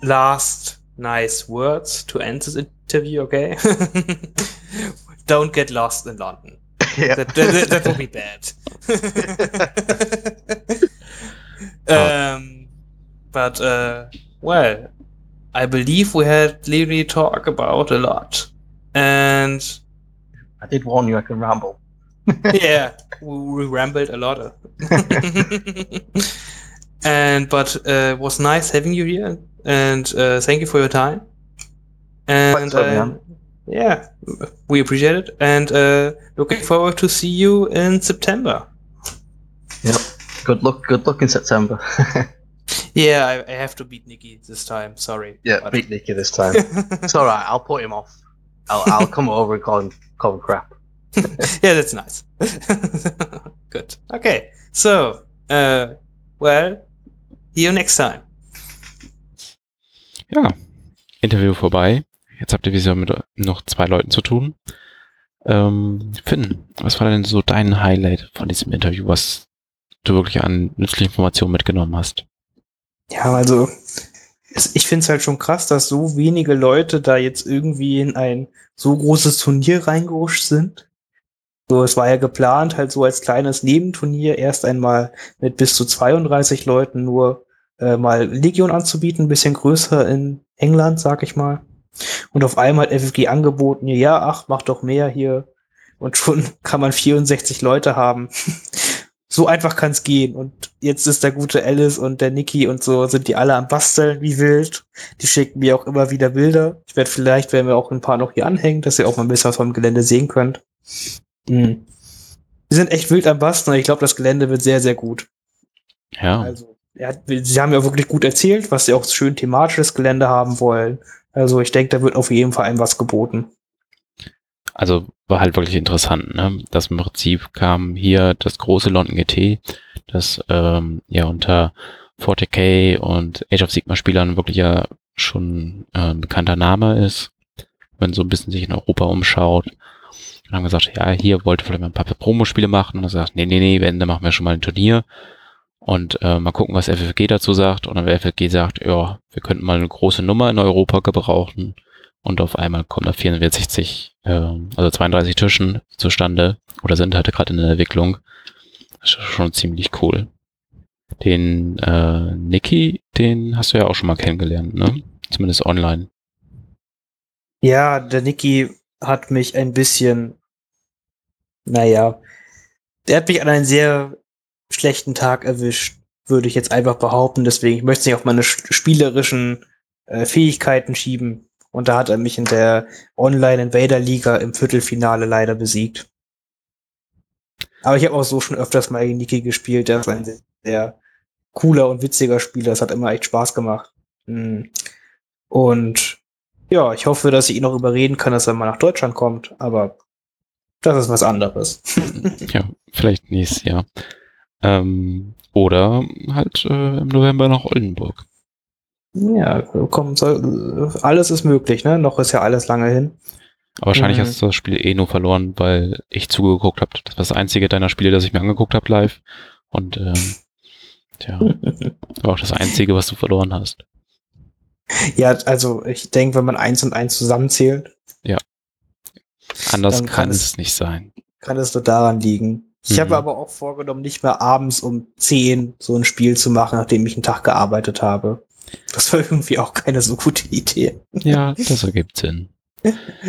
last nice words to end this interview, okay? Don't get lost in London. yeah. That, that, that would be bad. um, but, uh, well, I believe we had literally talk about a lot. And I did warn you I can ramble. yeah, we, we rambled a lot. and but uh, it was nice having you here, and uh, thank you for your time. And Thanks for having uh, yeah, we appreciate it, and uh, looking forward to see you in September. Yep. Good luck. Good luck in September. Yeah, I, I have to beat Nikki this time. Sorry. yeah, But- beat Nicky this time. it's all right. I'll put him off. I'll, I'll come over and call him call him crap. yeah, that's nice. Good. Okay. So, uh, well, see you next time. Ja, Interview vorbei. Jetzt habt ihr wieder mit noch zwei Leuten zu tun. Ähm, Finn, was war denn so dein Highlight von diesem Interview, was du wirklich an nützlichen Informationen mitgenommen hast? Ja, also ich finde es halt schon krass, dass so wenige Leute da jetzt irgendwie in ein so großes Turnier reingerutscht sind. So, es war ja geplant, halt so als kleines Nebenturnier erst einmal mit bis zu 32 Leuten nur äh, mal Legion anzubieten, bisschen größer in England, sag ich mal. Und auf einmal hat FFG angeboten, ja, ach, mach doch mehr hier. Und schon kann man 64 Leute haben. So einfach kann es gehen. Und jetzt ist der gute Alice und der Niki und so sind die alle am Basteln wie wild. Die schicken mir auch immer wieder Bilder. Ich werde vielleicht, werden wir auch ein paar noch hier anhängen, dass ihr auch mal ein bisschen was vom Gelände sehen könnt. Mhm. Die sind echt wild am Basteln und ich glaube, das Gelände wird sehr, sehr gut. Ja, Also, hat, sie haben ja wirklich gut erzählt, was sie auch schön thematisches Gelände haben wollen. Also, ich denke, da wird auf jeden Fall einem was geboten. Also war halt wirklich interessant, ne? Das im Prinzip kam hier das große London GT, das ähm, ja unter 40k und Age of Sigma Spielern wirklich ja schon äh, ein bekannter Name ist, wenn so ein bisschen sich in Europa umschaut. Und haben gesagt, ja, hier wollte vielleicht mal ein paar Promospiele machen und dann gesagt, nee, nee, nee, wenn, dann machen wir schon mal ein Turnier und äh, mal gucken, was FFG dazu sagt. Und dann FFG sagt, ja, wir könnten mal eine große Nummer in Europa gebrauchen. Und auf einmal kommen da 44, ähm, also 32 Tischen zustande oder sind halt gerade in der Entwicklung. Das ist schon ziemlich cool. Den äh, Niki, den hast du ja auch schon mal kennengelernt, ne? Zumindest online. Ja, der Niki hat mich ein bisschen, naja, der hat mich an einen sehr schlechten Tag erwischt, würde ich jetzt einfach behaupten. Deswegen, ich möchte nicht auf meine sch- spielerischen äh, Fähigkeiten schieben. Und da hat er mich in der Online-Invader-Liga im Viertelfinale leider besiegt. Aber ich habe auch so schon öfters mal gegen Niki gespielt. Der ist ein sehr, sehr cooler und witziger Spieler. Es hat immer echt Spaß gemacht. Mhm. Und ja, ich hoffe, dass ich ihn noch überreden kann, dass er mal nach Deutschland kommt, aber das ist was anderes. ja, vielleicht nächstes Jahr. Ähm, oder halt äh, im November nach Oldenburg. Ja, komm, soll, alles ist möglich, ne? Noch ist ja alles lange hin. Aber wahrscheinlich mhm. hast du das Spiel eh nur verloren, weil ich zugeguckt habe. Das war das einzige deiner Spiele, das ich mir angeguckt habe live. Und ähm, tja, war auch das einzige, was du verloren hast. Ja, also ich denke, wenn man eins und eins zusammenzählt. Ja. Anders kann, kann, es nicht sein. Kann es nur daran liegen. Ich mhm. habe aber auch vorgenommen, nicht mehr abends um 10 so ein Spiel zu machen, nachdem ich einen Tag gearbeitet habe. Das war irgendwie auch keine so gute Idee. Ja, das ergibt Sinn.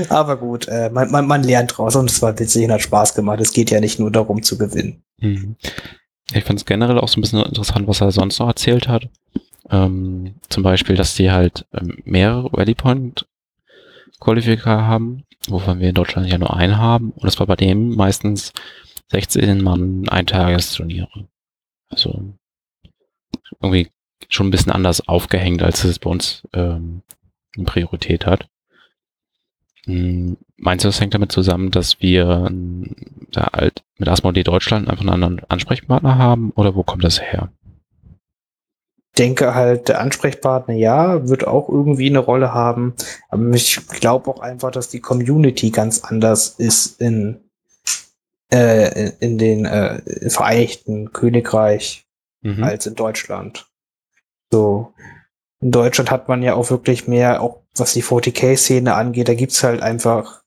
Aber gut, äh, man, man, man lernt draus und es war witzig und hat Spaß gemacht. Es geht ja nicht nur darum zu gewinnen. Mhm. Ich fand es generell auch so ein bisschen interessant, was er sonst noch erzählt hat. Ähm, zum Beispiel, dass die halt ähm, mehrere Rally Point Qualifier haben, wovon wir in Deutschland ja nur einen haben. Und das war bei dem meistens 16 Mann Eintagesturniere. Also irgendwie schon ein bisschen anders aufgehängt, als es bei uns ähm, eine Priorität hat. Hm, meinst du, das hängt damit zusammen, dass wir ähm, da halt mit Asmodee Deutschland einfach einen anderen Ansprechpartner haben oder wo kommt das her? denke halt, der Ansprechpartner, ja, wird auch irgendwie eine Rolle haben. Aber ich glaube auch einfach, dass die Community ganz anders ist in, äh, in den äh, Vereinigten Königreich mhm. als in Deutschland. So. In Deutschland hat man ja auch wirklich mehr, auch was die 40k-Szene angeht, da gibt's halt einfach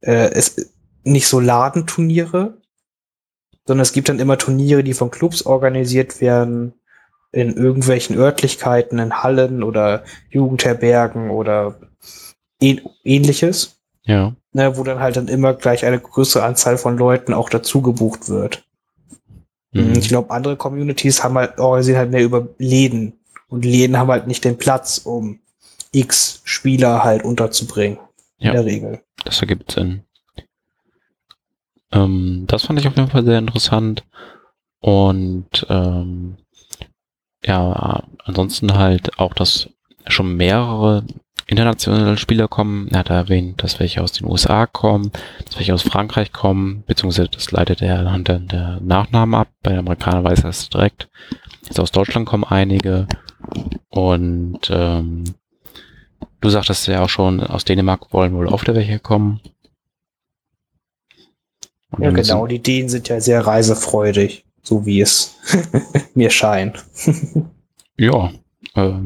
äh, es, nicht so Ladenturniere, sondern es gibt dann immer Turniere, die von Clubs organisiert werden in irgendwelchen Örtlichkeiten, in Hallen oder Jugendherbergen oder ähnliches. Ja. Ne, wo dann halt dann immer gleich eine größere Anzahl von Leuten auch dazu gebucht wird. Mhm. Ich glaube, andere Communities haben halt, organisieren halt mehr über Läden. Und Läden haben halt nicht den Platz, um X Spieler halt unterzubringen. Ja, in der Regel. Das ergibt Sinn. Ähm, das fand ich auf jeden Fall sehr interessant. Und ähm, ja, ansonsten halt auch, dass schon mehrere internationale Spieler kommen. Er hat erwähnt, dass welche aus den USA kommen, dass welche aus Frankreich kommen, beziehungsweise das leitet er anhand der, Nachnamen ab. Bei den Amerikanern weiß er es direkt. Jetzt aus Deutschland kommen einige. Und ähm, du sagtest ja auch schon, aus Dänemark wollen wohl oft welche kommen. Und ja, genau, die Dänen sind ja sehr reisefreudig so wie es mir scheint. ja, äh,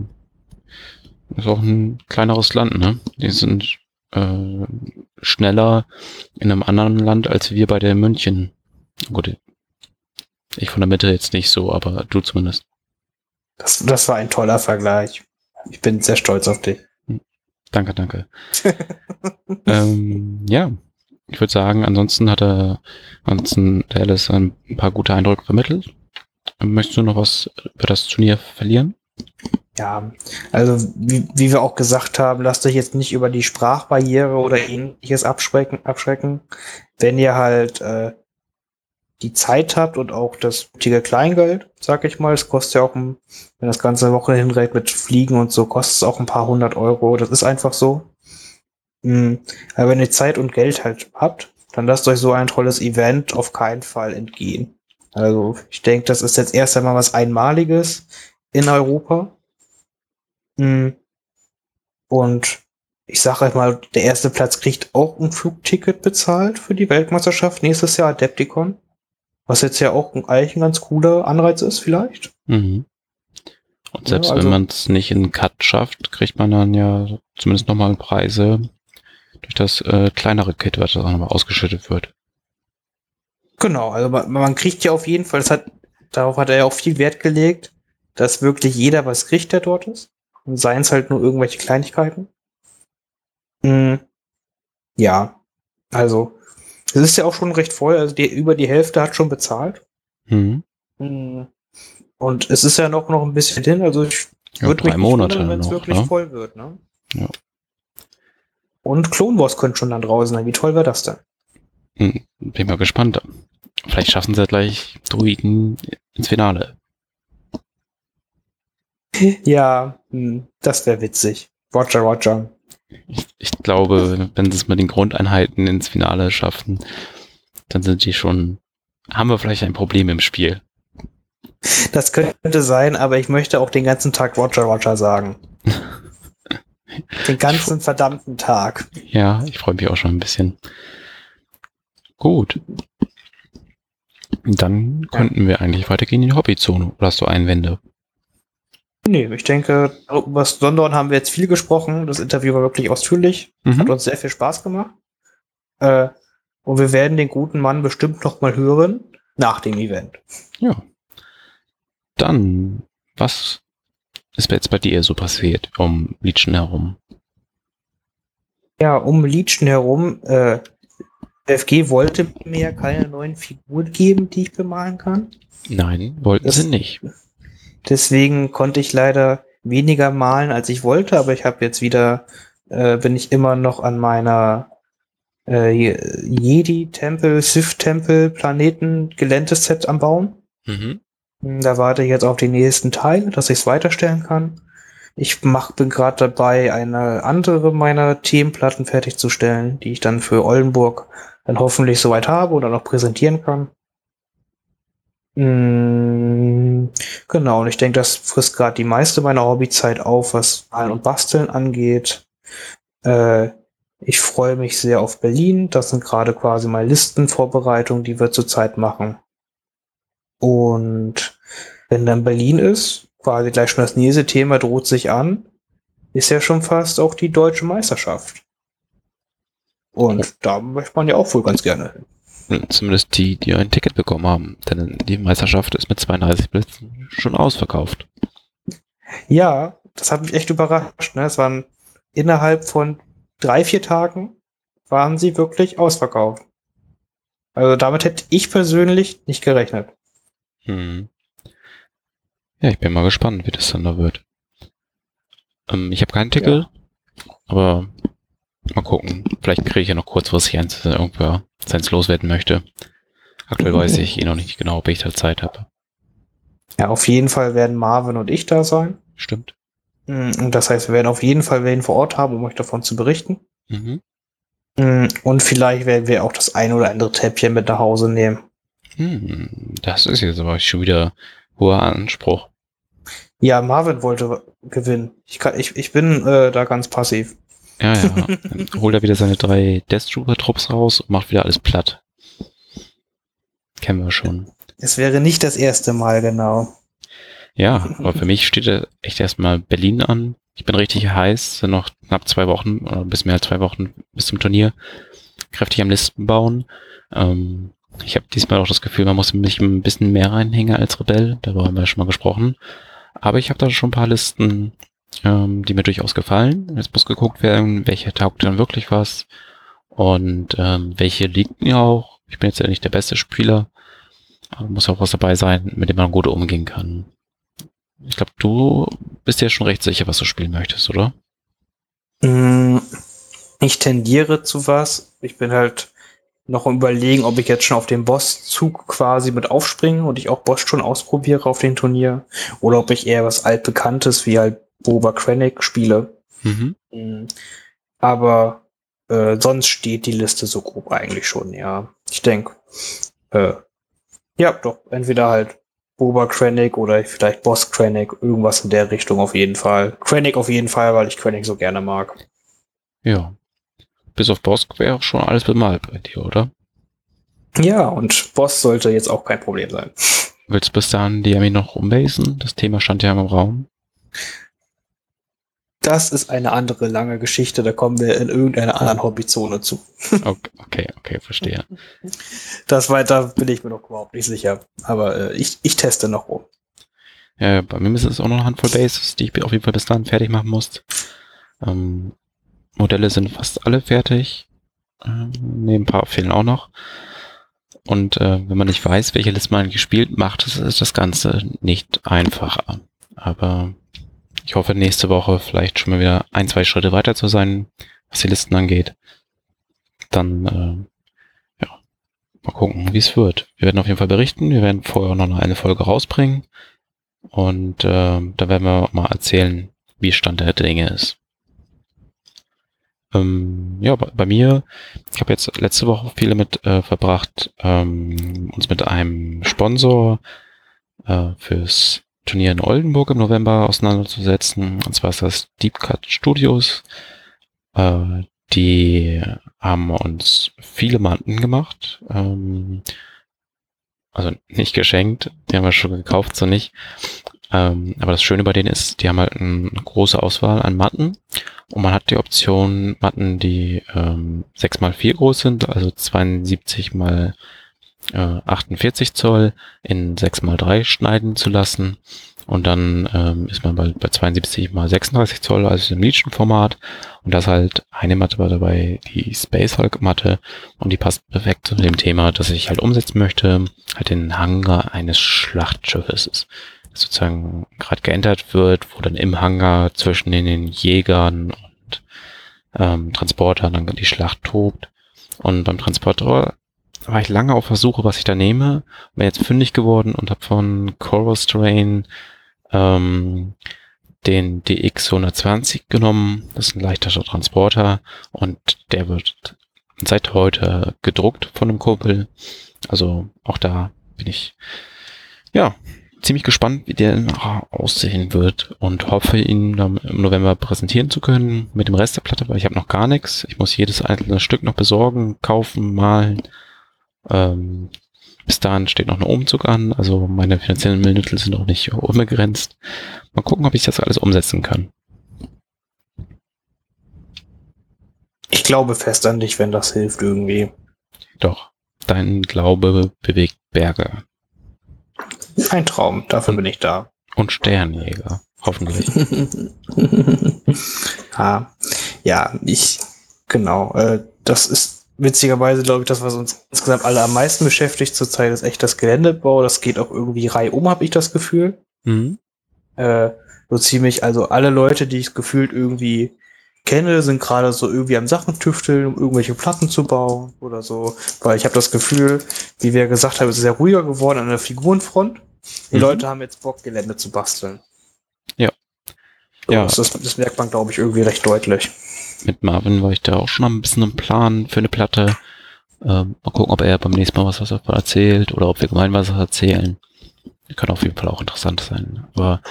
ist auch ein kleineres Land, ne? Die sind äh, schneller in einem anderen Land als wir bei der München. Gut, ich von der Mitte jetzt nicht so, aber du zumindest. Das, das war ein toller Vergleich. Ich bin sehr stolz auf dich. Danke, danke. ähm, ja, ich würde sagen, ansonsten hat er ansonsten der Alice ein paar gute Eindrücke vermittelt. Möchtest du noch was über das Turnier verlieren? Ja, also wie, wie wir auch gesagt haben, lasst euch jetzt nicht über die Sprachbarriere oder ähnliches abschrecken. abschrecken. Wenn ihr halt äh, die Zeit habt und auch das nötige Kleingeld, sag ich mal, es kostet ja auch, ein, wenn das ganze Woche hinrät mit Fliegen und so, kostet es auch ein paar hundert Euro. Das ist einfach so. Mhm. Aber wenn ihr Zeit und Geld halt habt, dann lasst euch so ein tolles Event auf keinen Fall entgehen. Also ich denke, das ist jetzt erst einmal was Einmaliges in Europa. Mhm. Und ich sage euch mal, der erste Platz kriegt auch ein Flugticket bezahlt für die Weltmeisterschaft nächstes Jahr Adepticon. Was jetzt ja auch eigentlich ein ganz cooler Anreiz ist, vielleicht. Mhm. Und selbst ja, also, wenn man es nicht in Cut schafft, kriegt man dann ja zumindest nochmal Preise durch das äh, kleinere Kit, was dann nochmal ausgeschüttet wird. Genau, also man, man, kriegt ja auf jeden Fall, das hat, darauf hat er ja auch viel Wert gelegt, dass wirklich jeder was kriegt, der dort ist. Und seien es halt nur irgendwelche Kleinigkeiten. Mhm. Ja, also es ist ja auch schon recht voll, also die, über die Hälfte hat schon bezahlt. Mhm. Und es ist ja noch, noch ein bisschen hin, also ich ja, würde mich Monate wenn es wirklich ne? voll wird. Ne? Ja. Und Clone Wars könnte schon dann draußen sein. Wie toll wäre das denn? Hm, bin mal gespannt. Vielleicht schaffen sie gleich Druiden ins Finale. Ja, hm, das wäre witzig. Roger, Roger. Ich, ich glaube, wenn sie es mit den Grundeinheiten ins Finale schaffen, dann sind die schon, haben wir vielleicht ein Problem im Spiel. Das könnte sein, aber ich möchte auch den ganzen Tag Roger, Roger sagen. den ganzen verdammten Tag. Ja, ich freue mich auch schon ein bisschen. Gut. Dann könnten wir eigentlich weitergehen in die Hobbyzone. Oder hast du Einwände? Nee, ich denke, über London haben wir jetzt viel gesprochen. Das Interview war wirklich ausführlich. Mhm. Hat uns sehr viel Spaß gemacht. Äh, und wir werden den guten Mann bestimmt noch mal hören nach dem Event. Ja. Dann, was ist jetzt bei dir so passiert um Legion herum? Ja, um Legion herum, äh, FG wollte mir keine neuen Figuren geben, die ich bemalen kann. Nein, wollten Das- sie nicht. Deswegen konnte ich leider weniger malen, als ich wollte, aber ich habe jetzt wieder, äh, bin ich immer noch an meiner äh, Jedi-Tempel, Sith-Tempel, Planeten-Geländeset am Bauen. Mhm. Da warte ich jetzt auf den nächsten Teil, dass ich es weiterstellen kann. Ich mach, bin gerade dabei, eine andere meiner Themenplatten fertigzustellen, die ich dann für Oldenburg dann hoffentlich soweit habe dann auch präsentieren kann. Mm, genau, und ich denke, das frisst gerade die meiste meiner Hobbyzeit auf, was Malen und Basteln angeht. Äh, ich freue mich sehr auf Berlin. Das sind gerade quasi meine Listenvorbereitungen, die wir zurzeit machen. Und wenn dann Berlin ist, quasi gleich schon das nächste Thema droht sich an, ist ja schon fast auch die deutsche Meisterschaft. Und da möchte man ja auch wohl ganz gerne hin. Zumindest die, die ein Ticket bekommen haben. Denn die Meisterschaft ist mit 32 Blitzen schon ausverkauft. Ja, das hat mich echt überrascht. Ne? Es waren innerhalb von drei, vier Tagen waren sie wirklich ausverkauft. Also damit hätte ich persönlich nicht gerechnet. Hm. Ja, ich bin mal gespannt, wie das dann da wird. Ähm, ich habe keinen Ticket, aber mal gucken. Vielleicht kriege ich ja noch kurzfristig eins, wenn irgendwer seins loswerden möchte. Aktuell weiß ich eh noch nicht genau, ob ich da Zeit habe. Ja, auf jeden Fall werden Marvin und ich da sein. Stimmt. Mm, Und das heißt, wir werden auf jeden Fall wen vor Ort haben, um euch davon zu berichten. Mhm. Mm, Und vielleicht werden wir auch das ein oder andere Täppchen mit nach Hause nehmen. Hm, das ist jetzt aber schon wieder hoher Anspruch. Ja, Marvin wollte gewinnen. Ich, kann, ich, ich bin äh, da ganz passiv. Ja, ja. Dann holt er wieder seine drei Death Trooper Trupps raus und macht wieder alles platt. Kennen wir schon. Es wäre nicht das erste Mal, genau. Ja, aber für mich steht echt erstmal Berlin an. Ich bin richtig heiß, sind noch knapp zwei Wochen oder bis mehr als zwei Wochen bis zum Turnier. Kräftig am Listen bauen. Ähm, ich habe diesmal auch das Gefühl, man muss mich ein bisschen mehr reinhängen als Rebell. Darüber haben wir ja schon mal gesprochen. Aber ich habe da schon ein paar Listen, ähm, die mir durchaus gefallen. Jetzt muss geguckt werden, welche taugt dann wirklich was und ähm, welche liegt mir auch. Ich bin jetzt ja nicht der beste Spieler, aber muss auch was dabei sein, mit dem man gut umgehen kann. Ich glaube, du bist ja schon recht sicher, was du spielen möchtest, oder? Mm, Ich tendiere zu was. Ich bin halt noch am überlegen, ob ich jetzt schon auf den Bosszug quasi mit aufspringe und ich auch Boss schon ausprobiere auf dem Turnier. Oder ob ich eher was altbekanntes wie halt Boba Krennic spiele. Mhm. Mm, Aber äh, sonst steht die Liste so grob eigentlich schon, ja. Ich denke, äh, ja, doch, entweder halt Boba Krennic oder vielleicht Boss Krennic, irgendwas in der Richtung auf jeden Fall. Krennic auf jeden Fall, weil ich Krennic so gerne mag. Ja. Bis auf Bosk wäre auch schon alles bemalt bei dir, oder? Ja, und Boss sollte jetzt auch kein Problem sein. Willst du bis dahin die Armee noch umbasen? Das Thema stand ja im Raum. Das ist eine andere lange Geschichte, da kommen wir in irgendeiner anderen Hobbyzone zu. Okay, okay, okay verstehe. Das weiter bin ich mir noch überhaupt nicht sicher. Aber äh, ich, ich teste noch rum. Ja, bei mir ist es auch noch eine Handvoll Bases, die ich auf jeden Fall bis dahin fertig machen muss. Ähm, Modelle sind fast alle fertig. Ähm, nee, ein paar fehlen auch noch. Und äh, wenn man nicht weiß, welche Liste man eigentlich spielt, macht es das Ganze nicht einfacher. Aber ich hoffe, nächste Woche vielleicht schon mal wieder ein, zwei Schritte weiter zu sein, was die Listen angeht. Dann, äh, ja, mal gucken, wie es wird. Wir werden auf jeden Fall berichten. Wir werden vorher noch eine Folge rausbringen. und äh, da werden wir mal erzählen, wie Stand der Dinge ist. Ähm, ja, bei, bei mir, ich habe jetzt letzte Woche viele mit äh, verbracht, ähm, uns mit einem Sponsor äh, fürs Turnier in Oldenburg im November auseinanderzusetzen. Und zwar ist das Deep Cut Studios. Äh, die haben uns viele Manten gemacht. Ähm, also nicht geschenkt, die haben wir schon gekauft, so nicht. Ähm, aber das Schöne bei denen ist, die haben halt eine große Auswahl an Matten und man hat die Option Matten, die ähm, 6 mal 4 groß sind, also 72 mal 48 Zoll in 6 mal 3 schneiden zu lassen. Und dann ähm, ist man bei, bei 72 mal 36 Zoll, also im Legion-Format. Und da ist halt eine Matte dabei, die Space Hulk Matte. Und die passt perfekt zu dem Thema, das ich halt umsetzen möchte. Halt den Hangar eines Schlachtschiffes sozusagen gerade geändert wird, wo dann im Hangar zwischen den Jägern und ähm, Transportern dann die Schlacht tobt. Und beim Transporter war ich lange auf der Suche, was ich da nehme. Bin jetzt fündig geworden und habe von Coral Strain ähm, den DX 120 genommen. Das ist ein leichterer Transporter und der wird seit heute gedruckt von einem Kumpel. Also auch da bin ich ja ziemlich gespannt, wie der aussehen wird und hoffe, ihn dann im November präsentieren zu können mit dem Rest der Platte, weil ich habe noch gar nichts. Ich muss jedes einzelne Stück noch besorgen, kaufen, malen. Ähm, bis dahin steht noch ein Umzug an, also meine finanziellen Mittel sind noch nicht unbegrenzt. Mal gucken, ob ich das alles umsetzen kann. Ich glaube fest an dich, wenn das hilft irgendwie. Doch, dein Glaube bewegt Berge. Ein Traum, dafür bin ich da. Und Sternjäger, hoffentlich. ja, ja, ich, genau, äh, das ist witzigerweise, glaube ich, das, was uns insgesamt alle am meisten beschäftigt zurzeit, ist echt das Geländebau. Das geht auch irgendwie reihum, habe ich das Gefühl. Mhm. Äh, so ziemlich, also alle Leute, die ich gefühlt irgendwie kenne, sind gerade so irgendwie am Sachen tüfteln, um irgendwelche Platten zu bauen oder so. Weil ich habe das Gefühl, wie wir gesagt haben, es ist sehr ruhiger geworden an der Figurenfront. Die mhm. Leute haben jetzt Bock, Gelände zu basteln. Ja. So, ja. Das, das merkt man, glaube ich, irgendwie recht deutlich. Mit Marvin war ich da auch schon ein bisschen im Plan für eine Platte. Ähm, mal gucken, ob er beim nächsten Mal was, davon erzählt oder ob wir gemeinsam was erzählen. Kann auf jeden Fall auch interessant sein. Aber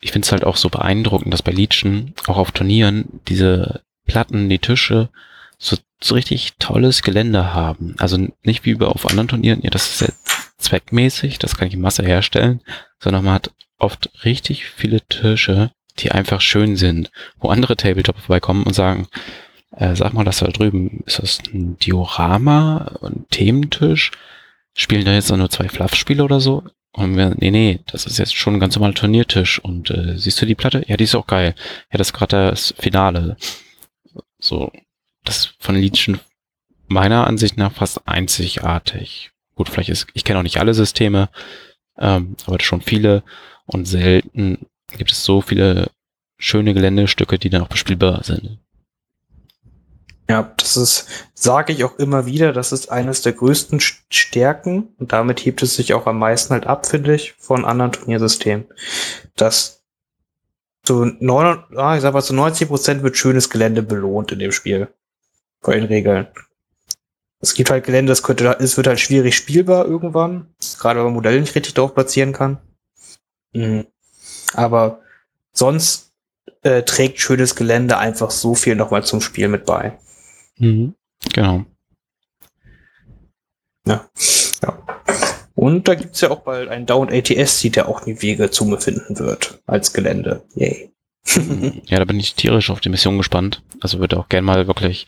ich finde es halt auch so beeindruckend, dass bei Legion, auch auf Turnieren, diese Platten, die Tische, so, so richtig tolles Gelände haben. Also nicht wie bei auf anderen Turnieren, ja, das ist ja zweckmäßig, das kann ich in Masse herstellen, sondern man hat oft richtig viele Tische, die einfach schön sind, wo andere Tabletop vorbeikommen und sagen, äh, sag mal, das da drüben, ist das ein Diorama, ein Thementisch? Spielen da jetzt nur zwei Fluff-Spiele oder so? Und wir, nee, nee, das ist jetzt schon ein ganz normaler Turniertisch. Und äh, siehst du die Platte? Ja, die ist auch geil. Ja, das ist gerade das Finale. So, das von Legion meiner Ansicht nach fast einzigartig. Gut, vielleicht ist, ich kenne auch nicht alle Systeme, ähm, aber schon viele. Und selten gibt es so viele schöne Geländestücke, die dann auch bespielbar sind. Ja, das ist, sage ich auch immer wieder, das ist eines der größten Stärken und damit hebt es sich auch am meisten halt ab, finde ich, von anderen Turniersystemen. Das zu, neun, ah, ich sag mal, zu 90 Prozent wird schönes Gelände belohnt in dem Spiel. Vor den Regeln. Es gibt halt Gelände, das könnte, es wird halt schwierig spielbar irgendwann. Gerade wenn man Modelle nicht richtig drauf platzieren kann. Mhm. Aber sonst äh, trägt schönes Gelände einfach so viel nochmal zum Spiel mit bei. Mhm. Genau. Ja. ja. Und da gibt es ja auch bald einen Down ATS, der auch die Wege zu mir finden wird als Gelände. Yay. ja, da bin ich tierisch auf die Mission gespannt. Also würde auch gern mal wirklich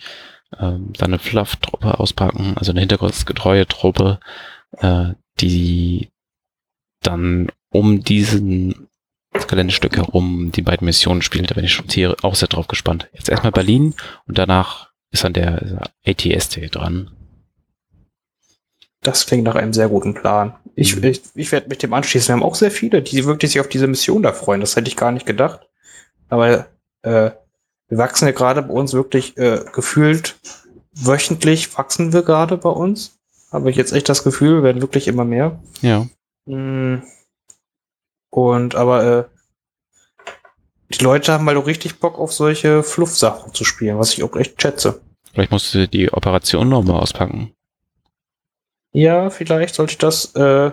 ähm, seine Fluff-Truppe auspacken, also eine hintergrundgetreue Truppe, äh, die dann um diesen Geländestück herum die beiden Missionen spielt. Da bin ich schon tierisch auch sehr drauf gespannt. Jetzt erstmal Berlin und danach ist an der ATST dran. Das klingt nach einem sehr guten Plan. Ich, mhm. ich, ich werde mit dem anschließen. Wir haben auch sehr viele, die wirklich sich auf diese Mission da freuen. Das hätte ich gar nicht gedacht. Aber äh, wir wachsen ja gerade bei uns wirklich äh, gefühlt wöchentlich wachsen wir gerade bei uns. Habe ich jetzt echt das Gefühl, wir werden wirklich immer mehr. Ja. Hm. Und aber äh, die Leute haben halt auch richtig Bock auf solche Fluff-Sachen zu spielen, was ich auch echt schätze. Vielleicht musst du die Operation nochmal auspacken. Ja, vielleicht sollte ich das. Äh,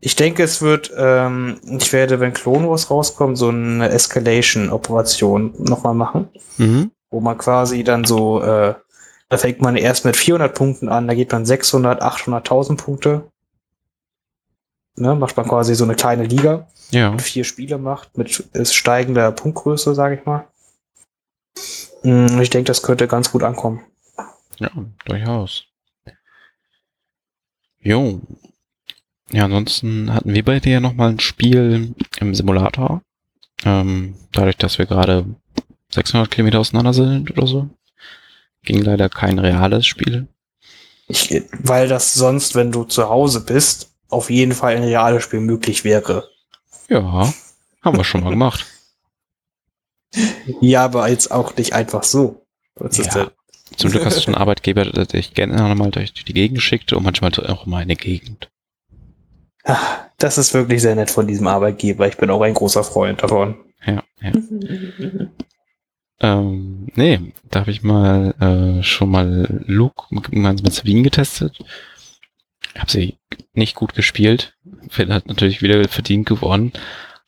ich denke, es wird, ähm, ich werde, wenn Clone Wars rauskommt, so eine Escalation-Operation nochmal machen, Mhm. wo man quasi dann so, äh, da fängt man erst mit 400 Punkten an, da geht man 600, 800, 1000 Punkte. Ne, macht man quasi so eine kleine Liga, Ja. vier Spiele macht, mit steigender Punktgröße, sage ich mal. Mm, Ich denke, das könnte ganz gut ankommen. Ja, durchaus. Jo. Ja, ansonsten hatten wir bei dir nochmal ein Spiel im Simulator. Ähm, dadurch, dass wir gerade 600 Kilometer auseinander sind oder so. Ging leider kein reales Spiel. Ich, weil das sonst, wenn du zu Hause bist, auf jeden Fall ein reales Spiel möglich wäre. Ja, haben wir schon mal gemacht. Ja, aber jetzt auch nicht einfach so. Ja. Zum Glück hast du einen Arbeitgeber, der dich gerne nochmal durch die Gegend schickt und manchmal auch mal in die Gegend. Ah, Das ist wirklich sehr nett von diesem Arbeitgeber. Ich bin auch ein großer Freund davon. Ja, ja. Ähm, nee, da habe ich mal äh, schon mal Luke gemeinsam mit Sabine getestet. Habe sie nicht gut gespielt. Phil hat natürlich wieder verdient gewonnen.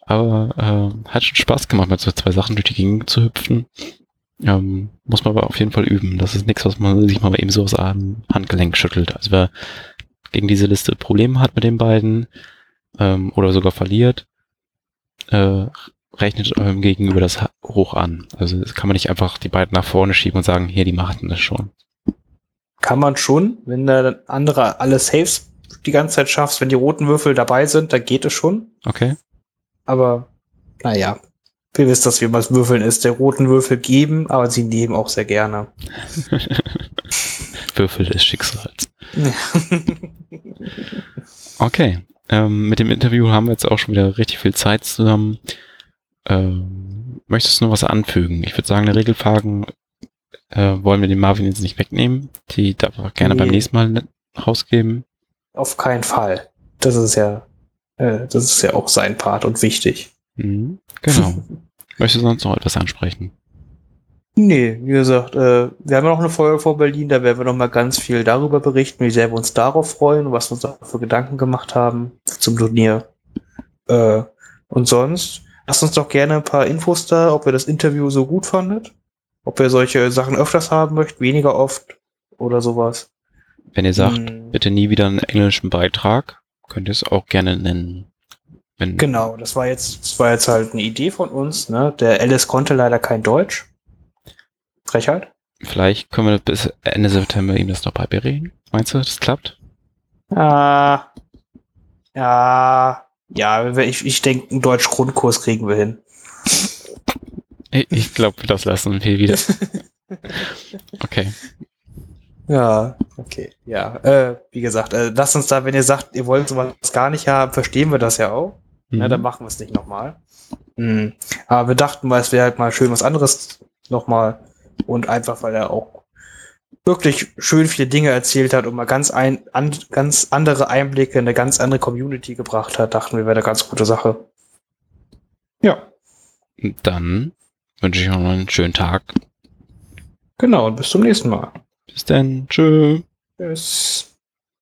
Aber äh, hat schon Spaß gemacht, mit so zwei Sachen durch die Gegend zu hüpfen. Ähm, muss man aber auf jeden Fall üben. Das ist nichts, was man sich mal eben so aus einem Handgelenk schüttelt. Also wer gegen diese Liste Probleme hat mit den beiden ähm, oder sogar verliert, äh, rechnet eurem Gegenüber das hoch an. Also das kann man nicht einfach die beiden nach vorne schieben und sagen, hier, die machten das schon. Kann man schon, wenn der andere alle Saves die ganze Zeit schaffst, wenn die roten Würfel dabei sind, dann geht es schon. Okay? Aber naja, wir wissen, dass wir was Würfeln ist. Der roten Würfel geben, aber sie nehmen auch sehr gerne. Würfel des Schicksals. Okay. Ähm, mit dem Interview haben wir jetzt auch schon wieder richtig viel Zeit zusammen. Ähm, möchtest du noch was anfügen? Ich würde sagen, eine Regelfragen äh, wollen wir den Marvin jetzt nicht wegnehmen. Die darf er gerne Nee. beim nächsten Mal rausgeben. Auf keinen Fall. Das ist ja, äh, das ist ja auch sein Part und wichtig. Mhm, genau. Möchtest du sonst noch etwas ansprechen? Nee, wie gesagt, äh, wir haben ja noch eine Folge vor Berlin, da werden wir noch mal ganz viel darüber berichten, wie sehr wir uns darauf freuen, was wir uns da für Gedanken gemacht haben zum Turnier. Äh, und sonst, lasst uns doch gerne ein paar Infos da, ob ihr das Interview so gut fandet, ob ihr solche Sachen öfters haben möchtet, weniger oft oder sowas. Wenn ihr sagt, Hm, bitte nie wieder einen englischen Beitrag, könnt ihr es auch gerne nennen. Wenn, Genau, das war jetzt, das war jetzt halt eine Idee von uns, ne? Der Alice konnte leider kein Deutsch. Frechheit. Vielleicht können wir bis Ende September ihm das noch beibringen. Meinst du, das klappt? Ah, ja, ja, ich, ich denke, einen Deutsch-Grundkurs kriegen wir hin. Ich, glaube, das lassen wir wieder. Okay. Ja, okay, ja. Äh, wie gesagt, äh, lasst uns da, wenn ihr sagt, ihr wollt sowas gar nicht haben, verstehen wir das ja auch. Ja, dann Mhm. machen wir es nicht nochmal. Mhm. Aber wir dachten mal, es wäre halt mal schön was anderes nochmal. Und einfach, weil er auch wirklich schön viele Dinge erzählt hat und mal ganz, ein, an, ganz andere Einblicke in eine ganz andere Community gebracht hat, dachten wir, wäre eine ganz gute Sache. Ja, Dann wünsche ich euch noch einen schönen Tag. genau. Und bis zum nächsten Mal. Bis dann. Tschö. Tschüss.